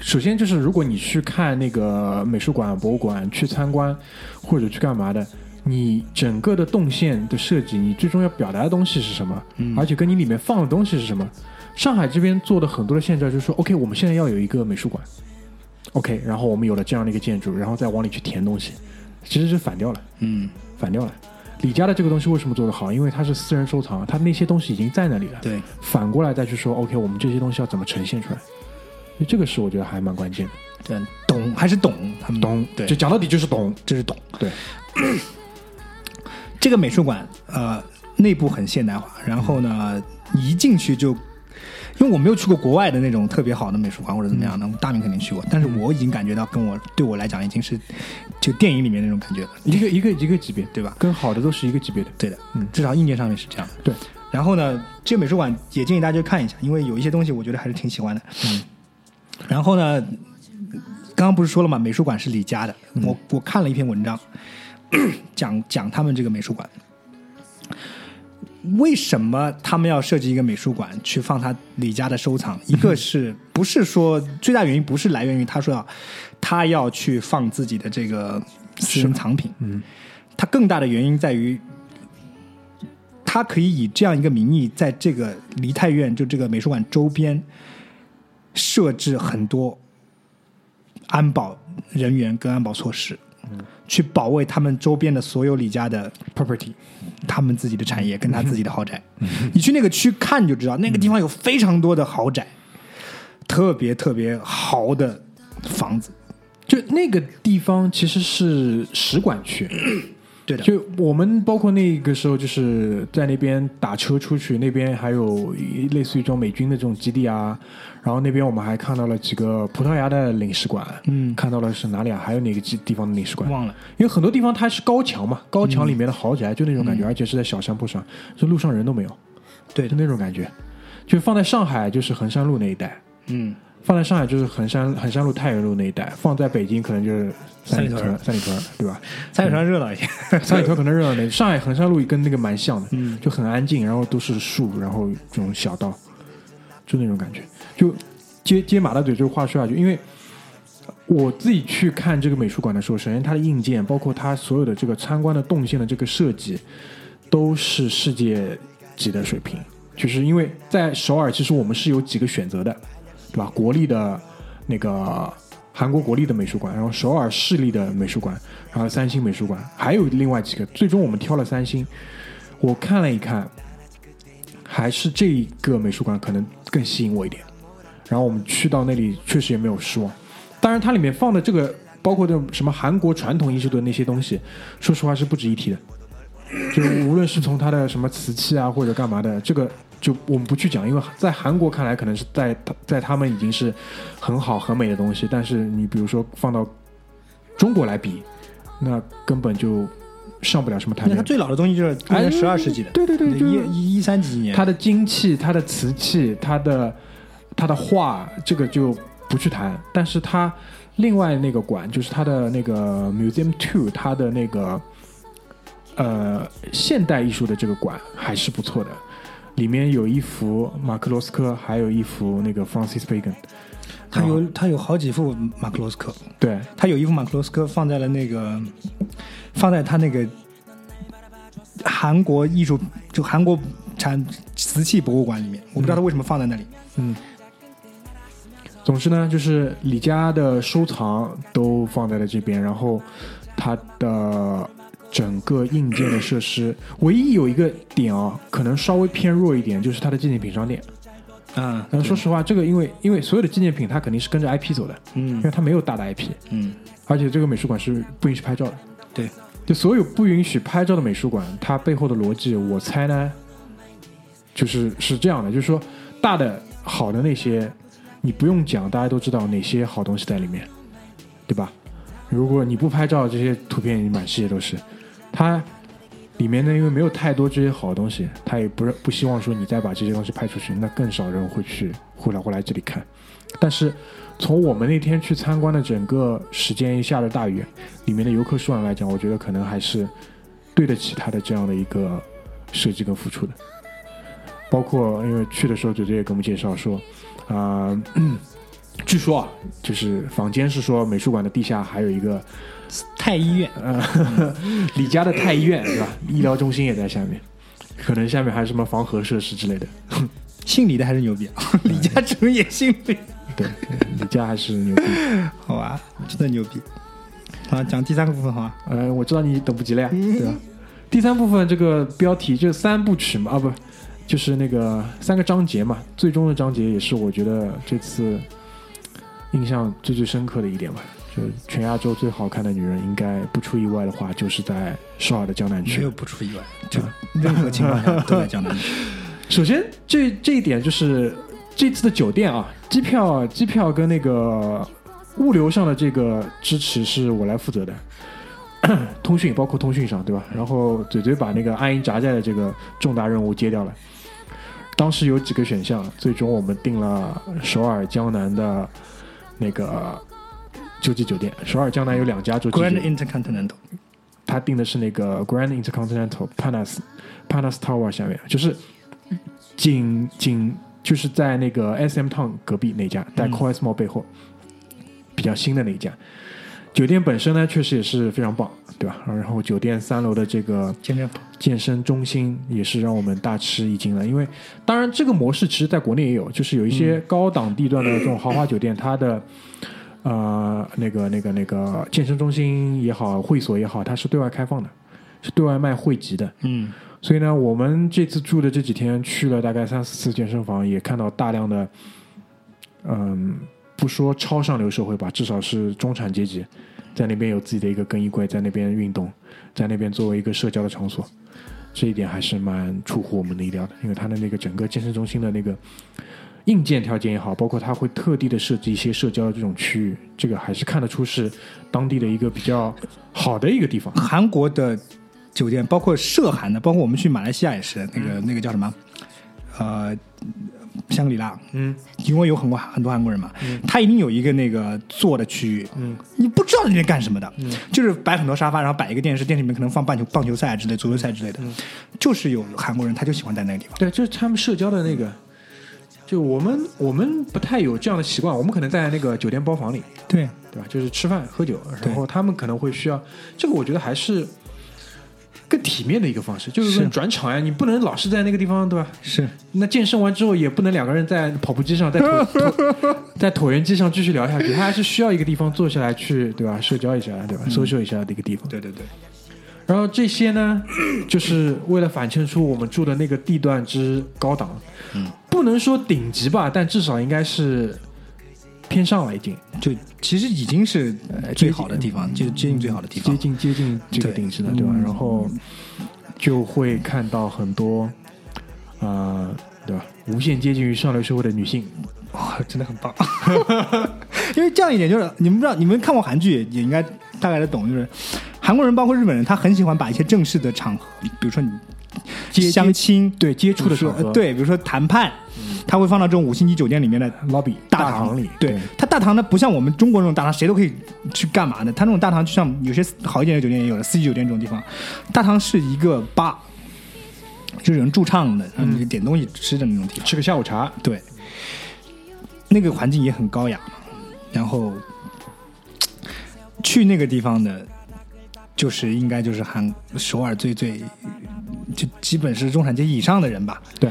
首先就是如果你去看那个美术馆、博物馆去参观或者去干嘛的，你整个的动线的设计，你最终要表达的东西是什么，嗯而且跟你里面放的东西是什么。上海这边做的很多的现在就是说，OK，我们现在要有一个美术馆，OK，然后我们有了这样的一个建筑，然后再往里去填东西，其实是反掉了。嗯，反掉了。李家的这个东西为什么做得好？因为它是私人收藏，它那些东西已经在那里了。对，反过来再去说，OK，我们这些东西要怎么呈现出来？所以这个是我觉得还蛮关键的。对，懂还是懂，他们懂，对，就讲到底就是懂。就是懂。对，这个美术馆呃内部很现代化，然后呢你一进去就，因为我没有去过国外的那种特别好的美术馆或者怎么样的，大明肯定去过，但是我已经感觉到跟我对我来讲已经是就电影里面那种感觉了，一个一个一个级别，对吧？跟好的都是一个级别的。对的，嗯至少硬件上面是这样的。对，然后呢，这个美术馆也建议大家去看一下，因为有一些东西我觉得还是挺喜欢的。嗯，然后呢，刚刚不是说了嘛，美术馆是李家的，嗯我我看了一篇文章，[COUGHS] 讲讲他们这个美术馆。为什么他们要设计一个美术馆去放他李家的收藏？一个是不是说最大原因不是来源于他说要他要去放自己的这个私人藏品，嗯，他更大的原因在于，他可以以这样一个名义，在这个梨泰院就这个美术馆周边设置很多安保人员跟安保措施，嗯。去保卫他们周边的所有李家的 property，他们自己的产业跟他自己的豪宅。你去那个区看就知道，那个地方有非常多的豪宅，特别特别豪的房子。就那个地方其实是使馆区。[CLEARS THROAT] 对的，就我们包括那个时候，就是在那边打车出去，那边还有类似于这种美军的这种基地啊。然后那边我们还看到了几个葡萄牙的领事馆，嗯看到了是哪里啊？还有哪个地地方的领事馆？忘了。因为很多地方它是高墙嘛，高墙里面的豪宅就那种感觉，而且是在小山坡上，就路上人都没有，对就那种感觉。就放在上海就是衡山路那一带，嗯，放在上海就是衡山衡山路太原路那一带，放在北京可能就是三里屯屯三里屯，对吧？三里屯热闹一些。[LAUGHS] 三里屯可能热闹点，上海衡山路跟那个蛮像的，嗯就很安静，然后都是树，然后这种小道，就那种感觉。就接接马大嘴这个话说下去，因为我自己去看这个美术馆的时候，首先它的硬件，包括它所有的这个参观的动线的这个设计，都是世界级的水平。就是因为在首尔，其实我们是有几个选择的，对吧？国立的那个韩国国立的美术馆，然后首尔市立的美术馆，然后三星美术馆，还有另外几个。最终我们挑了三星。我看了一看，还是这一个美术馆可能更吸引我一点。然后我们去到那里，确实也没有失望。当然，它里面放的这个，包括这种什么韩国传统艺术的那些东西，说实话是不值一提的。就无论是从它的什么瓷器啊，或者干嘛的，这个就我们不去讲，因为在韩国看来，可能是在在他们已经是很好很美的东西，但是你比如说放到中国来比，那根本就上不了什么台面它。最老的东西就是哎十二世纪的，对对对，一一一三几年，它的金器、它的瓷器、它的它的画，这个就不去谈。但是他另外那个馆，就是他的那个 Museum Two，他的那个呃现代艺术的这个馆还是不错的。里面有一幅马克罗斯科，还有一幅那个 Francis Bacon。他有他有好几幅马克罗斯科，对，他有一幅马克罗斯科放在了那个放在他那个韩国艺术就韩国产瓷器博物馆里面，我不知道他为什么放在那里。嗯。总之呢，就是李家的收藏都放在了这边，然后它的整个硬件的设施，唯一有一个点啊，可能稍微偏弱一点，就是它的纪念品商店。啊，但是说实话，这个因为因为所有的纪念品它肯定是跟着 IP 走的，嗯。因嗯为它没有大的 IP，嗯，而且这个美术馆是不允许拍照的。对，就所有不允许拍照的美术馆，它背后的逻辑，我猜呢，就是是这样的，就是说大的好的那些，你不用讲，大家都知道哪些好东西在里面，对吧？如果你不拍照，这些图片满世界都是。它里面呢，因为没有太多这些好东西，它也不不希望说你再把这些东西拍出去，那更少人会去会来会来这里看。但是从我们那天去参观的整个时间下的大雨，里面的游客数量来讲，我觉得可能还是对得起它的这样的一个设计跟付出的。包括因为去的时候，姐姐也给我们介绍说，啊、据说啊，就是坊间是说美术馆的地下还有一个太医院呃 [LAUGHS] 李家的太医院，对吧？医疗中心也在下面，可能下面还有什么防核设施之类的。[LAUGHS] 姓李的还是牛逼啊，李嘉诚也姓李，[LAUGHS] 对，李家还是牛逼。好吧，真的牛逼。好，讲第三个部分好吧？呃，我知道你等不及了呀，对吧？第三部分这个标题就三部曲嘛，啊不，就是那个三个章节嘛，最终的章节也是我觉得这次印象最最深刻的一点吧。就全亚洲最好看的女人，应该不出意外的话，就是在首尔的江南区没有。不出意外，就任何情况下都在江南区。[LAUGHS] 首先，这这一点就是这次的酒店啊，机票、机票跟那个物流上的这个支持是我来负责的，通讯包括通讯上，对吧？然后嘴嘴把那个安营扎寨的这个重大任务接掉了。当时有几个选项，最终我们定了首尔江南的那个洲际酒店。首尔江南有两家洲际酒 Grand 店，Intercontinental，他订的是那个 Grand Intercontinental Panas Panas Tower 下面，就是仅仅就是在那个 SM Town 隔壁那家，在 Coes Mall 背后比较新的那一家。酒店本身呢，确实也是非常棒，对吧？然后酒店三楼的这个健身房健身中心也是让我们大吃一惊了，因为当然这个模式其实在国内也有，就是有一些高档地段的这种豪华酒店，它的呃那个那个那个健身中心也好，会所也好，它是对外开放的，是对外卖会籍的。嗯，所以呢，我们这次住的这几天去了大概三四次健身房，也看到大量的，嗯，不说超上流社会吧，至少是中产阶级，在那边有自己的一个更衣柜，在那边运动，在那边作为一个社交的场所，这一点还是蛮出乎我们的意料的，因为它的那个整个健身中心的那个硬件条件也好，包括它会特地的设计一些社交的这种区域，这个还是看得出是当地的一个比较好的一个地方。韩国的酒店，包括涉韩的，包括我们去马来西亚也是，那个、那个叫什么？呃，香格里拉，嗯，因为有很多很多韩国人嘛，他一定有一个那个坐的区域，嗯，你不知道那边干什么的，嗯。就是摆很多沙发，然后摆一个电视，电视里面可能放棒球棒球赛之类、足球赛之类的，就是有韩国人他就喜欢在那个地方，对，就是他们社交的那个，就我们我们不太有这样的习惯，我们可能在那个酒店包房里，对，对吧？就是吃饭喝酒，然后他们可能会需要这个，我觉得还是更体面的一个方式，就是转场呀，你不能老是在那个地方，对吧？是那健身完之后，也不能两个人在跑步机上，在椭 [LAUGHS] 椭在椭圆机上继续聊下去，他还是需要一个地方坐下来去，对吧？社交一下，对吧？social 一下的一个地方。对对对，然后这些呢，就是为了反衬出我们住的那个地段之高档，嗯，不能说顶级吧，但至少应该是偏上了已经，就其实已经是最好的地方，就是接近最好的地方接，近接近这个对顶级的，对吧？嗯然后就会看到很多，呃，对吧？无限接近于上流社会的女性，哇，真的很棒。[LAUGHS] 因为这样一点就是，你们不知道，你们看过韩剧也应该大概的懂，就是韩国人包括日本人，他很喜欢把一些正式的场合，比如说你接相亲，对接触的比如场合，说呃对，比如说谈判，他会放到这种五星级酒店里面的，lobby 大堂里，对，他大堂呢不像我们中国这种大堂，谁都可以去干嘛的。他那种大堂就像有些好一点的酒店也有的，四季酒店这种地方，大堂是一个吧，就是有人驻唱的，让你点东西吃的那种地方。吃个下午茶，对，那个环境也很高雅嘛。然后去那个地方的，就是应该就是韩首尔最最就基本是中产阶级以上的人吧。对，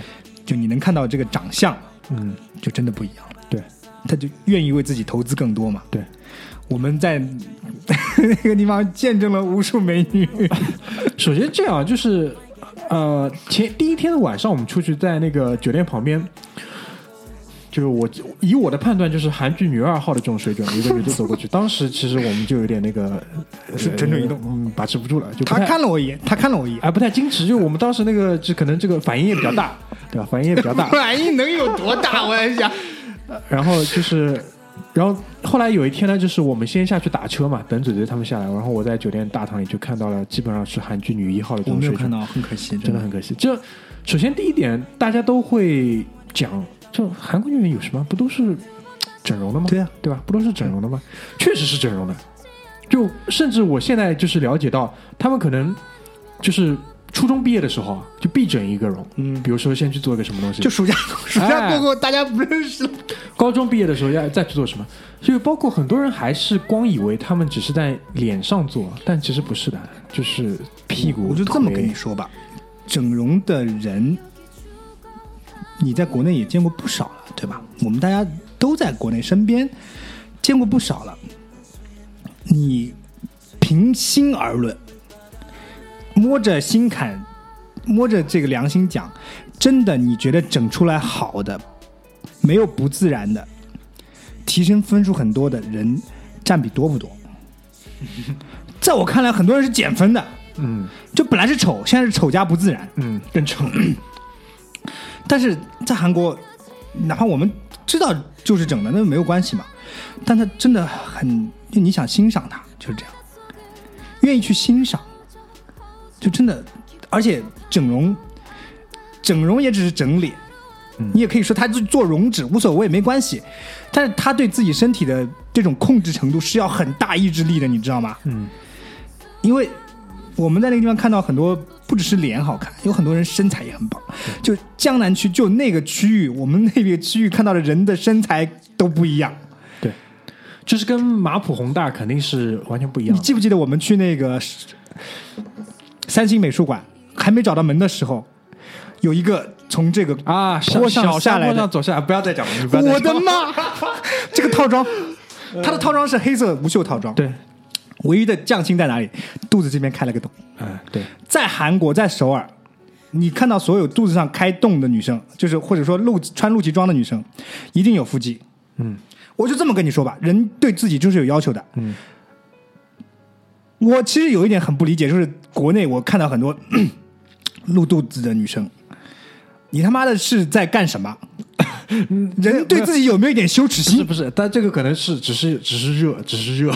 就你能看到这个长相，嗯，就真的不一样了。对，他就愿意为自己投资更多嘛。对，我们在 [LAUGHS] 那个地方见证了无数美女。[LAUGHS] 首先这样就是，呃，前第一天的晚上，我们出去在那个酒店旁边，就是我以我的判断，就是韩剧女二号的这种水准，一个女的走过去，[LAUGHS] 当时其实我们就有点那个是蠢蠢欲动嗯，把持不住了，就他看了我一眼，他看了我一眼，哎不太矜持，就我们当时那个就可能这个反应也比较大，[LAUGHS] 对吧？反应也比较大，反应能有多大？[LAUGHS] 我在想，然后就是，然后后来有一天呢，就是我们先下去打车嘛，等嘴嘴他们下来，然后我在酒店大堂里就看到了，基本上是韩剧女一号的这种水准。我没有看到，很可惜，真的很可惜。就首先第一点，大家都会讲，就韩国女人有什么？不都是整容的吗？对啊，对吧？不都是整容的吗？确实是整容的。就甚至我现在就是了解到，他们可能就是初中毕业的时候啊就必整一个容，嗯比如说先去做一个什么东西，就暑假暑假过后，大家不认识了。高中毕业的时候要再去做什么，所以包括很多人还是光以为他们只是在脸上做，但其实不是的，就是屁股。我就这么跟你说吧，整容的人，你在国内也见过不少了，对吧？我们大家都在国内身边见过不少了。你平心而论，摸着心坎，摸着这个良心讲，真的你觉得整出来好的，没有不自然的，提升分数很多的人占比多不多？[LAUGHS] 在我看来，很多人是减分的，嗯就本来是丑，现在是丑加不自然。嗯，更丑。但是在韩国，哪怕我们知道就是整的，那没有关系嘛。但他真的很，就你想欣赏他，就是这样，愿意去欣赏，就真的，而且整容，整容也只是整脸，你也可以说他做做溶脂无所谓，没关系。但是他对自己身体的这种控制程度是要很大意志力的，你知道吗？嗯，因为我们在那个地方看到很多，不只是脸好看，有很多人身材也很棒。就江南区就那个区域，我们那个区域看到的人的身材都不一样。对，就是跟马普宏大肯定是完全不一样。你记不记得我们去那个三星美术馆还没找到门的时候，有一个从这个啊，坡上小下来的坡上走下来，不要再讲了，你不要再我讲了的妈！[LAUGHS] 这个套装，[LAUGHS] 它的套装是黑色无袖套装，对，唯一的匠心在哪里？肚子这边开了个洞。嗯，对，在韩国，在首尔，你看到所有肚子上开洞的女生，就是或者说露穿露脐装的女生，一定有腹肌。嗯，我就这么跟你说吧，人对自己就是有要求的。嗯，我其实有一点很不理解，就是国内我看到很多 [CLEARS THROAT] 露肚子的女生，你他妈的是在干什么？[LAUGHS] 人对自己有没有一点羞耻心？不是不是，但这个可能是只是只是热，只是热。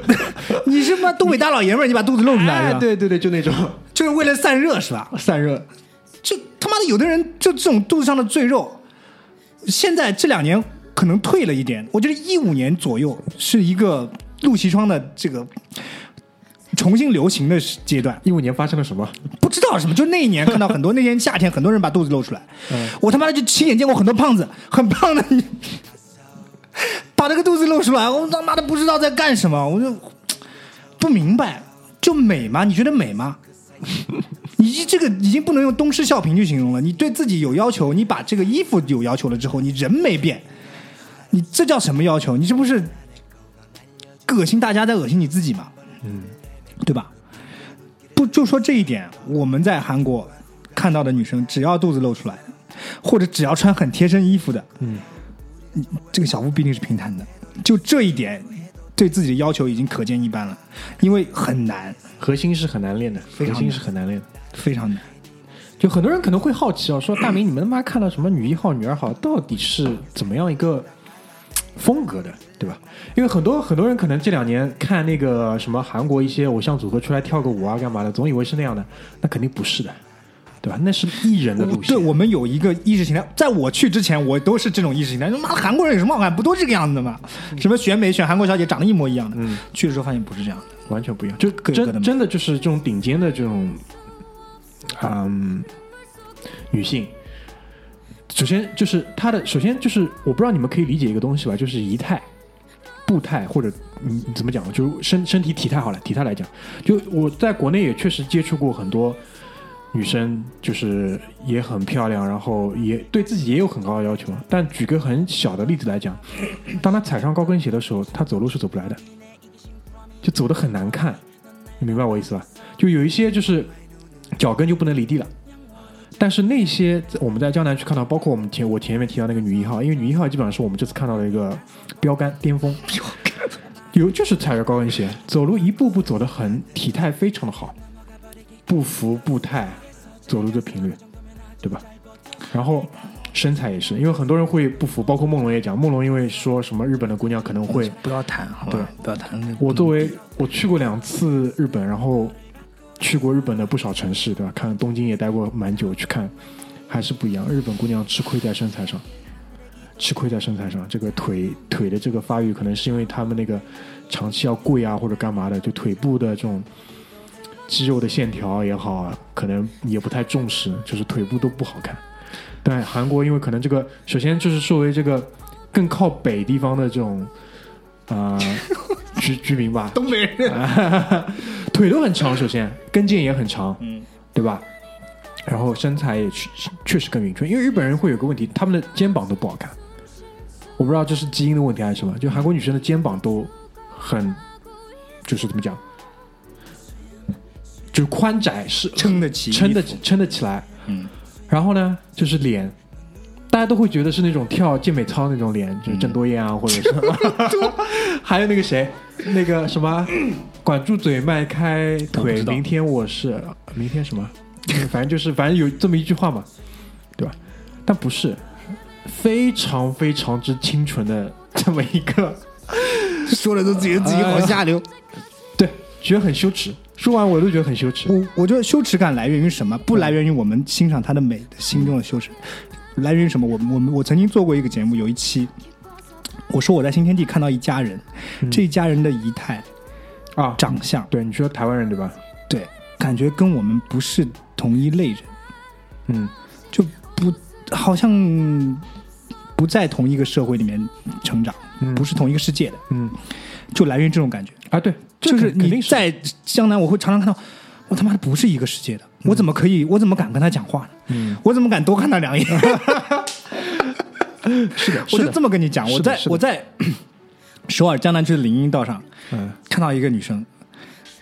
[LAUGHS] 你是妈东北大老爷们儿，你把肚子露出来哎？，对对对，就那种就是为了散热是吧？散热。就他妈的有的人就这种肚子上的赘肉，现在这两年可能退了一点。我觉得一五年左右是一个露脐装的这个重新流行的阶段，一五年发生了什么？不知道什么，就那一年看到很多那天夏天很多人把肚子露出来，我他妈的就亲眼见过很多胖子很胖的你把这个肚子露出来，我他妈的不知道在干什么，我就不明白，就美吗？你觉得美吗？[LAUGHS] 你这个已经不能用东施效颦去形容了。你对自己有要求，你把这个衣服有要求了之后，你人没变，你这叫什么要求？你这不是恶心大家在恶心你自己吗？嗯，对吧？不就说这一点，我们在韩国看到的女生，只要肚子露出来，或者只要穿很贴身衣服的，嗯，这个小腹必定是平坦的。就这一点，对自己的要求已经可见一斑了，因为很难，核心是很难练的，核心是很难练的。非常难。就很多人可能会好奇哦，说大明，你们他妈看到什么女一号、女二号，到底是怎么样一个风格的，对吧？因为很多很多人可能这两年看那个什么韩国一些偶像组合出来跳个舞啊，干嘛的，总以为是那样的，那肯定不是的，对吧？那是艺人的路线。对我们有一个意识形态，在我去之前，我都是这种意识形态。他妈韩国人有什么好看？不都这个样子的吗？什么选美选韩国小姐长得一模一样的，嗯去了之后发现不是这样的。完全不一样，就各有各的真的就是这种顶尖的这种，嗯，女性。首先就是她的，首先就是我不知道你们可以理解一个东西吧，就是仪态、步态或者嗯怎么讲，就是身身体体态好了，体态来讲，就我在国内也确实接触过很多女生，就是也很漂亮，然后也对自己也有很高的要求。但举个很小的例子来讲，当她踩上高跟鞋的时候，她走路是走不来的。就走的很难看，你明白我意思吧？就有一些就是脚跟就不能离地了，但是那些我们在江南区看到，包括我们前我前面提到那个女一号，因为女一号基本上是我们这次看到的一个标杆巅峰，有就是踩着高跟鞋走路，一步步走得很体态非常的好，步幅步态走路的频率，对吧？然后身材也是，因为很多人会不服，包括梦龙也讲，梦龙因为说什么日本的姑娘可能会不要谈，好吧？不要谈。我作为我去过两次日本，然后去过日本的不少城市，对吧？看东京也待过蛮久，去看还是不一样。日本姑娘吃亏在身材上，吃亏在身材上。这个腿腿的这个发育，可能是因为他们那个长期要跪啊或者干嘛的，就腿部的这种肌肉的线条也好，可能也不太重视，就是腿部都不好看。但韩国因为可能这个，首先就是作为这个更靠北地方的这种、呃居居民吧，东北人，腿都很长，首先跟腱也很长，嗯，对吧？然后身材也确确实更匀称，因为日本人会有个问题，他们的肩膀都不好看，我不知道这是基因的问题还是什么，就韩国女生的肩膀都很，就是怎么讲，就是宽窄是撑得起撑得起撑得起来。嗯，然后呢，就是脸，大家都会觉得是那种跳健美操那种脸，嗯就是郑多燕啊，或者是 [LAUGHS] [LAUGHS] 还有那个谁，那个什么，管住嘴，迈开腿，明天我是明天什么，反正就是反正有这么一句话嘛，对吧？但不是，非常非常之清纯的这么一个，[LAUGHS] 说的都觉得自己好下流。对，觉得很羞耻。说完我都觉得很羞耻。我我觉得羞耻感来源于什么？不来源于我们欣赏它的美的心中的羞耻，来源于什么？我我们我曾经做过一个节目，有一期我说我在新天地看到一家人，这一家人的仪态、啊，长相，对你说台湾人对吧？对，感觉跟我们不是同一类人，嗯，就不好像不在同一个社会里面成长，嗯。不是同一个世界的，嗯。就来源于这种感觉。啊，对，就是。你在江南，我会常常看到，我他妈的不是一个世界的，我怎么可以，我怎么敢跟他讲话呢？嗯，我怎么敢多看他两眼？[LAUGHS] 是的，[LAUGHS] 我就这么跟你讲，我在我在 [CLEARS THROAT] 首尔江南区的林荫道上嗯看到一个女生，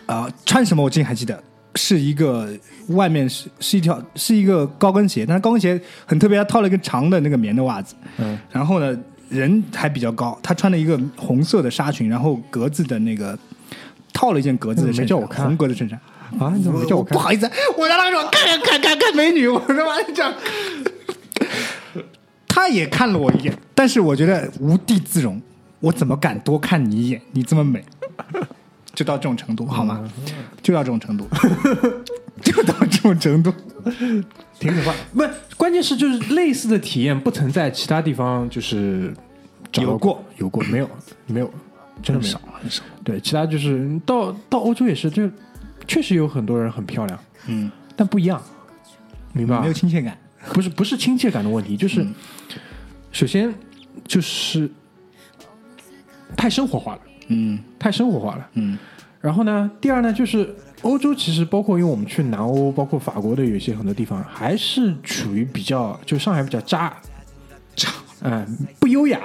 啊、穿什么我至今还记得，是一个外面是是一条是一个高跟鞋，但是高跟鞋很特别，她套了一个长的那个棉的袜子，嗯然后呢人还比较高，她穿了一个红色的纱裙，然后格子的那个套了一件格子的嗯衬衫，没叫我看红格子衬衫。啊，你怎么没叫我看？不好意思，我让他说看看看看美女，我说妈的这样。[LAUGHS] 他也看了我一眼，但是我觉得无地自容，我怎么敢多看你一眼？你这么美，[LAUGHS] 就到这种程度好吗？就到这种程度，[LAUGHS] 就到这种程度。挺可怕。不，关键是就是类似的体验不曾在其他地方就是有过有过没有没有，真的没有很少。很少。对，其他就是到到欧洲也是，就确实有很多人很漂亮，嗯，但不一样，明白吧？没有亲切感。不是不是亲切感的问题，就是、嗯首先就是太生活化了，嗯太生活化了。嗯然后呢，第二呢，就是欧洲其实包括因为我们去南欧，包括法国的有一些很多地方，还是处于比较就上海比较渣，渣，嗯、不优雅。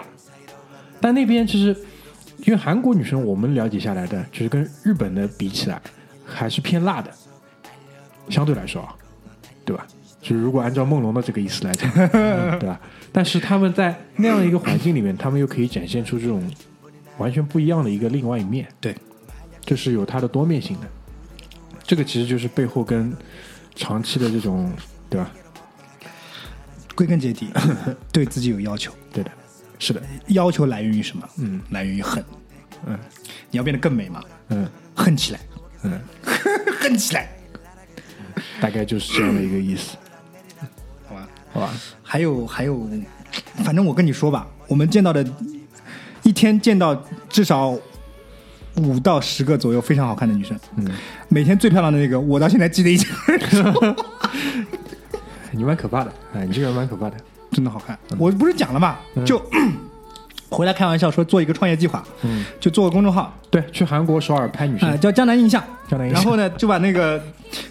但那边其实因为韩国女生我们了解下来的，就是跟日本的比起来，还是偏辣的，相对来说啊，对吧？就是如果按照梦龙的这个意思来讲，嗯对吧？但是他们在那样一个环境里面，他们又可以展现出这种完全不一样的一个另外一面。对，这是有它的多面性的。这个其实就是背后跟长期的这种，对吧？归根结底，对自己有要求。对的，是的，要求来源于什么？嗯来源于恨。嗯你要变得更美嘛？嗯恨起来，嗯，[LAUGHS] 恨起来，大概就是这样的一个意思，好吧？好吧？还有还有，反正我跟你说吧，我们见到的，一天见到至少五到十个左右非常好看的女生。嗯，每天最漂亮的那个，我到现在记得一清二楚，[LAUGHS] 你蛮可怕的，哎，你这个人蛮可怕的，[LAUGHS] 真的好看。我不是讲了嘛，就回来开玩笑说做一个创业计划，嗯，就做个公众号，对，去韩国首尔拍女啊、呃，叫江南印象。江南印象。然后呢，就把那个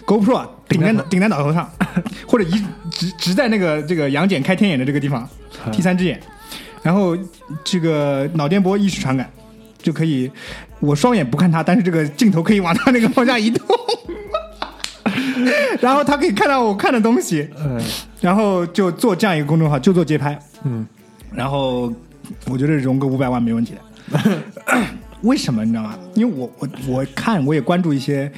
GoPro 啊顶在顶在脑头上，[LAUGHS] 或者一直直在那个这个杨戬开天眼的这个地方，嗯。第三只眼，然后这个脑电波意识传感，就可以，我双眼不看他，但是这个镜头可以往他那个方向移动，[LAUGHS] 然后他可以看到我看的东西，嗯。然后就做这样一个公众号，就做街拍，嗯。然后我觉得融个五百万没问题的。[LAUGHS] 为什么你知道吗？因为我我我看我也关注一些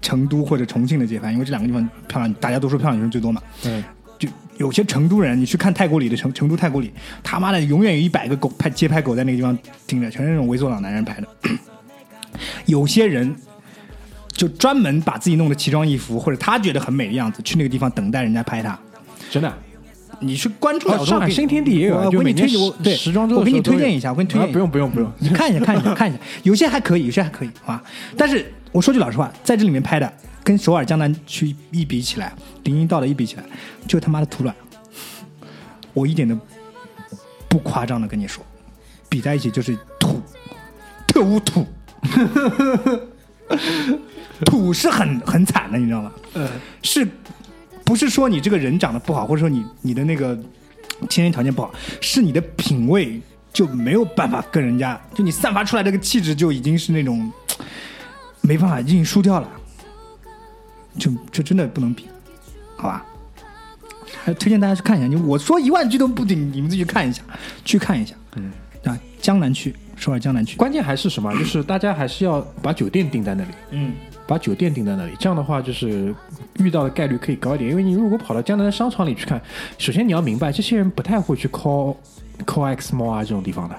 成都或者重庆的街拍，因为这两个地方漂亮，大家都说漂亮女生最多嘛。嗯就有些成都人，你去看太古里的成成都太古里，他妈的永远有一百个狗拍街拍狗在那个地方盯着，全是那种猥琐老男人拍的。[CLEARS THROAT] 有些人就专门把自己弄得奇装异服，或者他觉得很美的样子，去那个地方等待人家拍他。真的。你去关注了，上海新天地也有啊，我给你推荐，我对时装周我给你推荐一下，我给你推荐不用不用不用，你看一下看一下看一下，有些还可以，有些还可以，好吧？但是我说句老实话，在这里面拍的跟首尔江南区一比起来，林荫道的一比起来，就他妈的土卵，我一点都不夸张的跟你说，比在一起就是土，特务土。[LAUGHS] 土是很很惨的，你知道吗？嗯。是不是说你这个人长得不好，或者说你你的那个先天条件不好，是你的品味就没有办法跟人家，就你散发出来这个气质就已经是那种没办法，已经输掉了。就就真的不能比，好吧？还推荐大家去看一下。你我说一万句都不顶，你们自己去看一下，去看一下。嗯，啊，江南区，首尔江南区。关键还是什么？就是大家还是要把酒店定在那里，嗯，把酒店定在那里，这样的话就是遇到的概率可以高一点。因为你如果跑到江南的商场里去看，首先你要明白，这些人不太会去 call call X mall 啊这种地方的。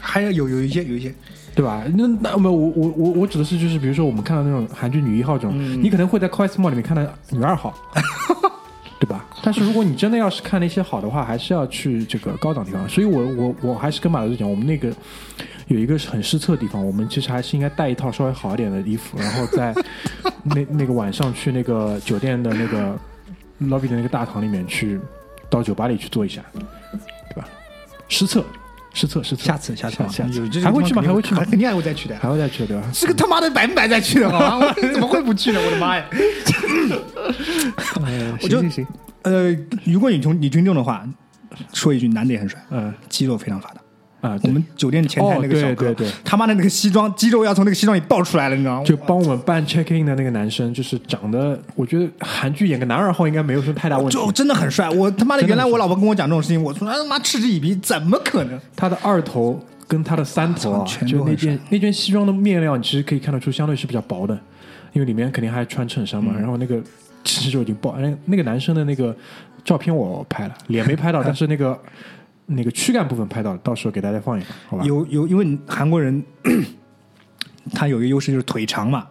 还有有有一些有一些，对吧？那那没有我我我我指的是就是比如说我们看到那种韩剧女一号这种，你可能会在 Cos Mall 里面看到女二号，[LAUGHS] 对吧？但是如果你真的要是看那些好的话，还是要去这个高档地方。所以我我我还是跟马老师讲，我们那个有一个很失策的地方，我们其实还是应该带一套稍微好一点的衣服，然后在那那个晚上去那个酒店的那个 lobby 的那个大堂里面去到酒吧里去坐一下，对吧？失策，失策，失策。下次下次下次还会去吗？还会去吗？肯定还会再去的。还会再去对吧？这个他妈的百分百再去的，[LAUGHS] 好吧？我怎么会不去呢？我的妈呀！[LAUGHS] 我就呃，如果你从你听众的话，说一句，男的也很帅，嗯肌肉非常发达。啊，我们酒店前台那个小哥，哦对对对他妈的那个西装肌肉要从那个西装里爆出来了，你知道吗？就帮我们办 check in 的那个男生，就是长得，我觉得韩剧演个男二号应该没有什么太大问题。就真的很帅。我他妈的，原来我老婆跟我讲这种事情，我说他妈嗤之以鼻，怎么可能？他的二头跟他的三头全就那件那件西装的面料，你其实可以看得出相对是比较薄的，因为里面肯定还穿衬衫嘛。然后那个其实就已经爆，那那个男生的那个照片我拍了，脸没拍到，[LAUGHS] 但是那个那个躯干部分拍到了，到时候给大家放一放，好吧？有有，因为韩国人 [CLEARS THROAT] 他有一个优势就是腿长嘛，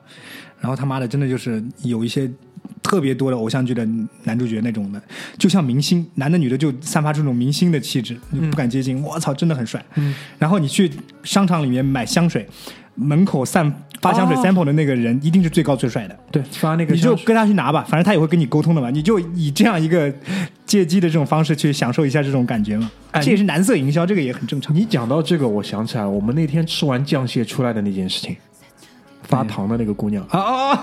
然后他妈的真的就是有一些特别多的偶像剧的男主角那种的，就像明星，男的女的就散发出那种明星的气质，你不敢接近。我操，真的很帅。嗯然后你去商场里面买香水，门口散发香水哦 sample 的那个人一定是最高最帅的。对，发那个你就跟他去拿吧，反正他也会跟你沟通的嘛。你就以这样一个借机的这种方式去享受一下这种感觉嘛。哎这也是蓝色营销，这个也很正常。你讲到这个，我想起来了，我们那天吃完酱蟹出来的那件事情，发糖的那个姑娘，啊啊！啊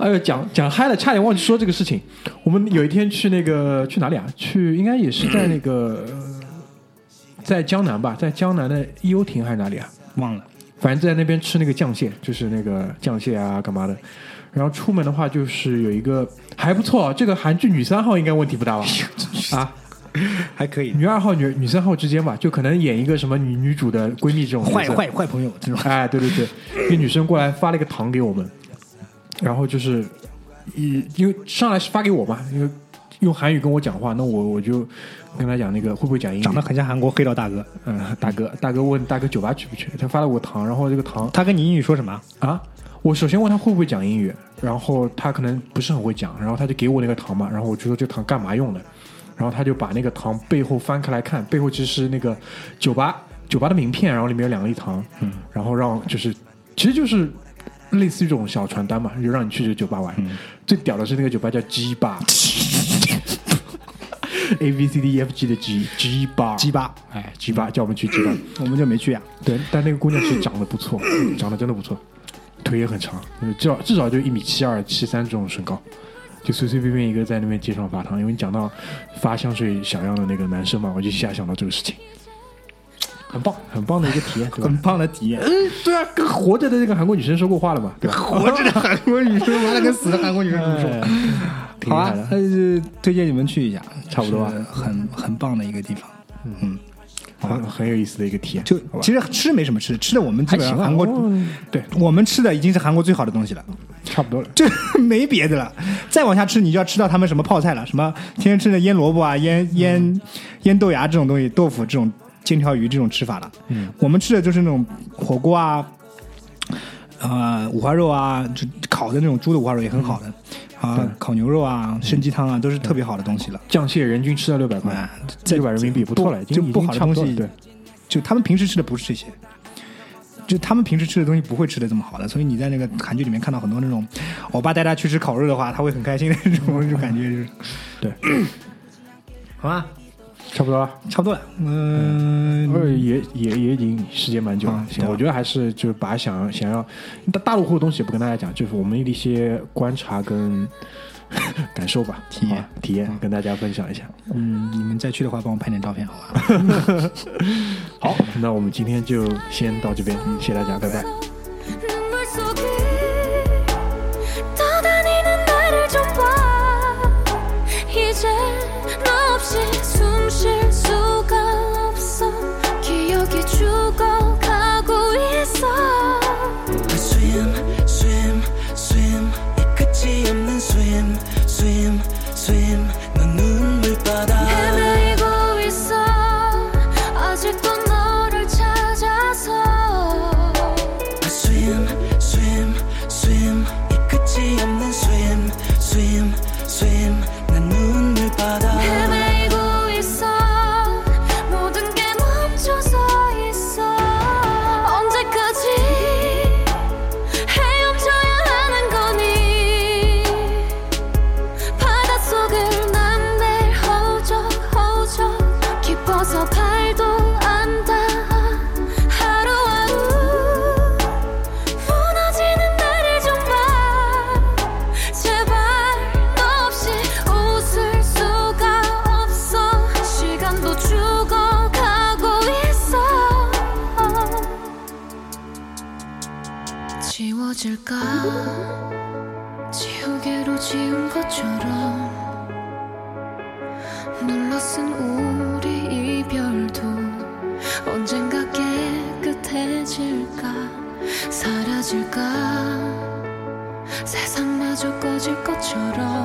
哎呦，讲讲嗨了，差点忘记说这个事情。我们有一天去那个去哪里啊？去应该也是在那个呃在江南吧，在江南的优亭还是哪里啊？忘了。反正在那边吃那个酱蟹，就是那个酱蟹啊，干嘛的。然后出门的话，就是有一个还不错，这个韩剧女三号应该问题不大吧？[LAUGHS] 啊，还可以，女二号、女女三号之间吧，就可能演一个什么女女主的闺蜜这种坏坏坏朋友这种。哎，对对对，一个女生过来发了一个糖给我们，然后就是，一因为上来是发给我嘛，因为用韩语跟我讲话，那我我就跟他讲那个会不会讲英语？长得很像韩国黑道大哥。嗯，大哥，大哥问大哥酒吧去不去？他发了我糖，然后这个糖他跟你英语说什么？啊，我首先问他会不会讲英语，然后他可能不是很会讲，然后他就给我那个糖嘛，然后我就说这糖干嘛用的，然后他就把那个糖背后翻开来看，背后其实是那个酒吧酒吧的名片，然后里面有两粒糖，嗯，然后让就是其实就是类似于这种小传单嘛，就让你去这个酒吧玩。最屌的是那个酒吧叫 G 吧，[LAUGHS] A B C D E F G 的 G G 吧鸡巴，哎 G 吧叫我们去 G 吧。我们就没去啊。对，但那个姑娘其实长得不错，长得真的不错，腿也很长，嗯至少至少就一米七二、七三这种身高，就随随便便一个在那边街上发糖。因为你讲到发香水小样的那个男生嘛，我就一下想到这个事情，很棒，很棒的一个体验，很？棒的体验。嗯，对啊，跟活着的那个韩国女生说过话了嘛，对吧？活着的韩国女生，完了跟死的韩国女生怎么说？好啊厉害的，呃，推荐你们去一下，差不多很很棒的一个地方。嗯，很很有意思的一个体验，就其实吃没什么吃，吃的我们基本上韩国，嗯对，我们吃的已经是韩国最好的东西了。差不多了。这 [LAUGHS] 没别的了，再往下吃你就要吃到他们什么泡菜了，什么天天吃的腌萝卜啊、腌腌腌豆芽这种东西，豆腐这种煎条鱼这种吃法了。嗯，我们吃的就是那种火锅啊，呃，五花肉啊，就烤的那种猪的五花肉也很好的啊，烤牛肉啊、参鸡汤啊，都是特别好的东西了。酱蟹人均吃到六百块六百人民币不错了，就不。好的东西对，就他们平时吃的不是这些。就他们平时吃的东西不会吃的这么好的，所以你在那个韩剧里面看到很多那种我爸带他去吃烤肉的话，他会很开心的那种，就感觉就是对，[CLEARS THROAT] 好吧，差不多了。差不多了。嗯，呃，也也也已经时间蛮久了我觉得还是就是把想想要大大陆货的东西也不跟大家讲，就是我们的一些观察跟 [LAUGHS] 感受吧，体验体验跟大家分享一下。嗯，你们再去的话，帮我拍点照片，好吧？好，那我们今天就先到这边，谢谢大家，拜拜。 지워질까? 지우개로 지운 것처럼 눌러쓴 우리 이별도 언젠가 깨끗해질까? 사라질까? 세상마저 꺼질 것처럼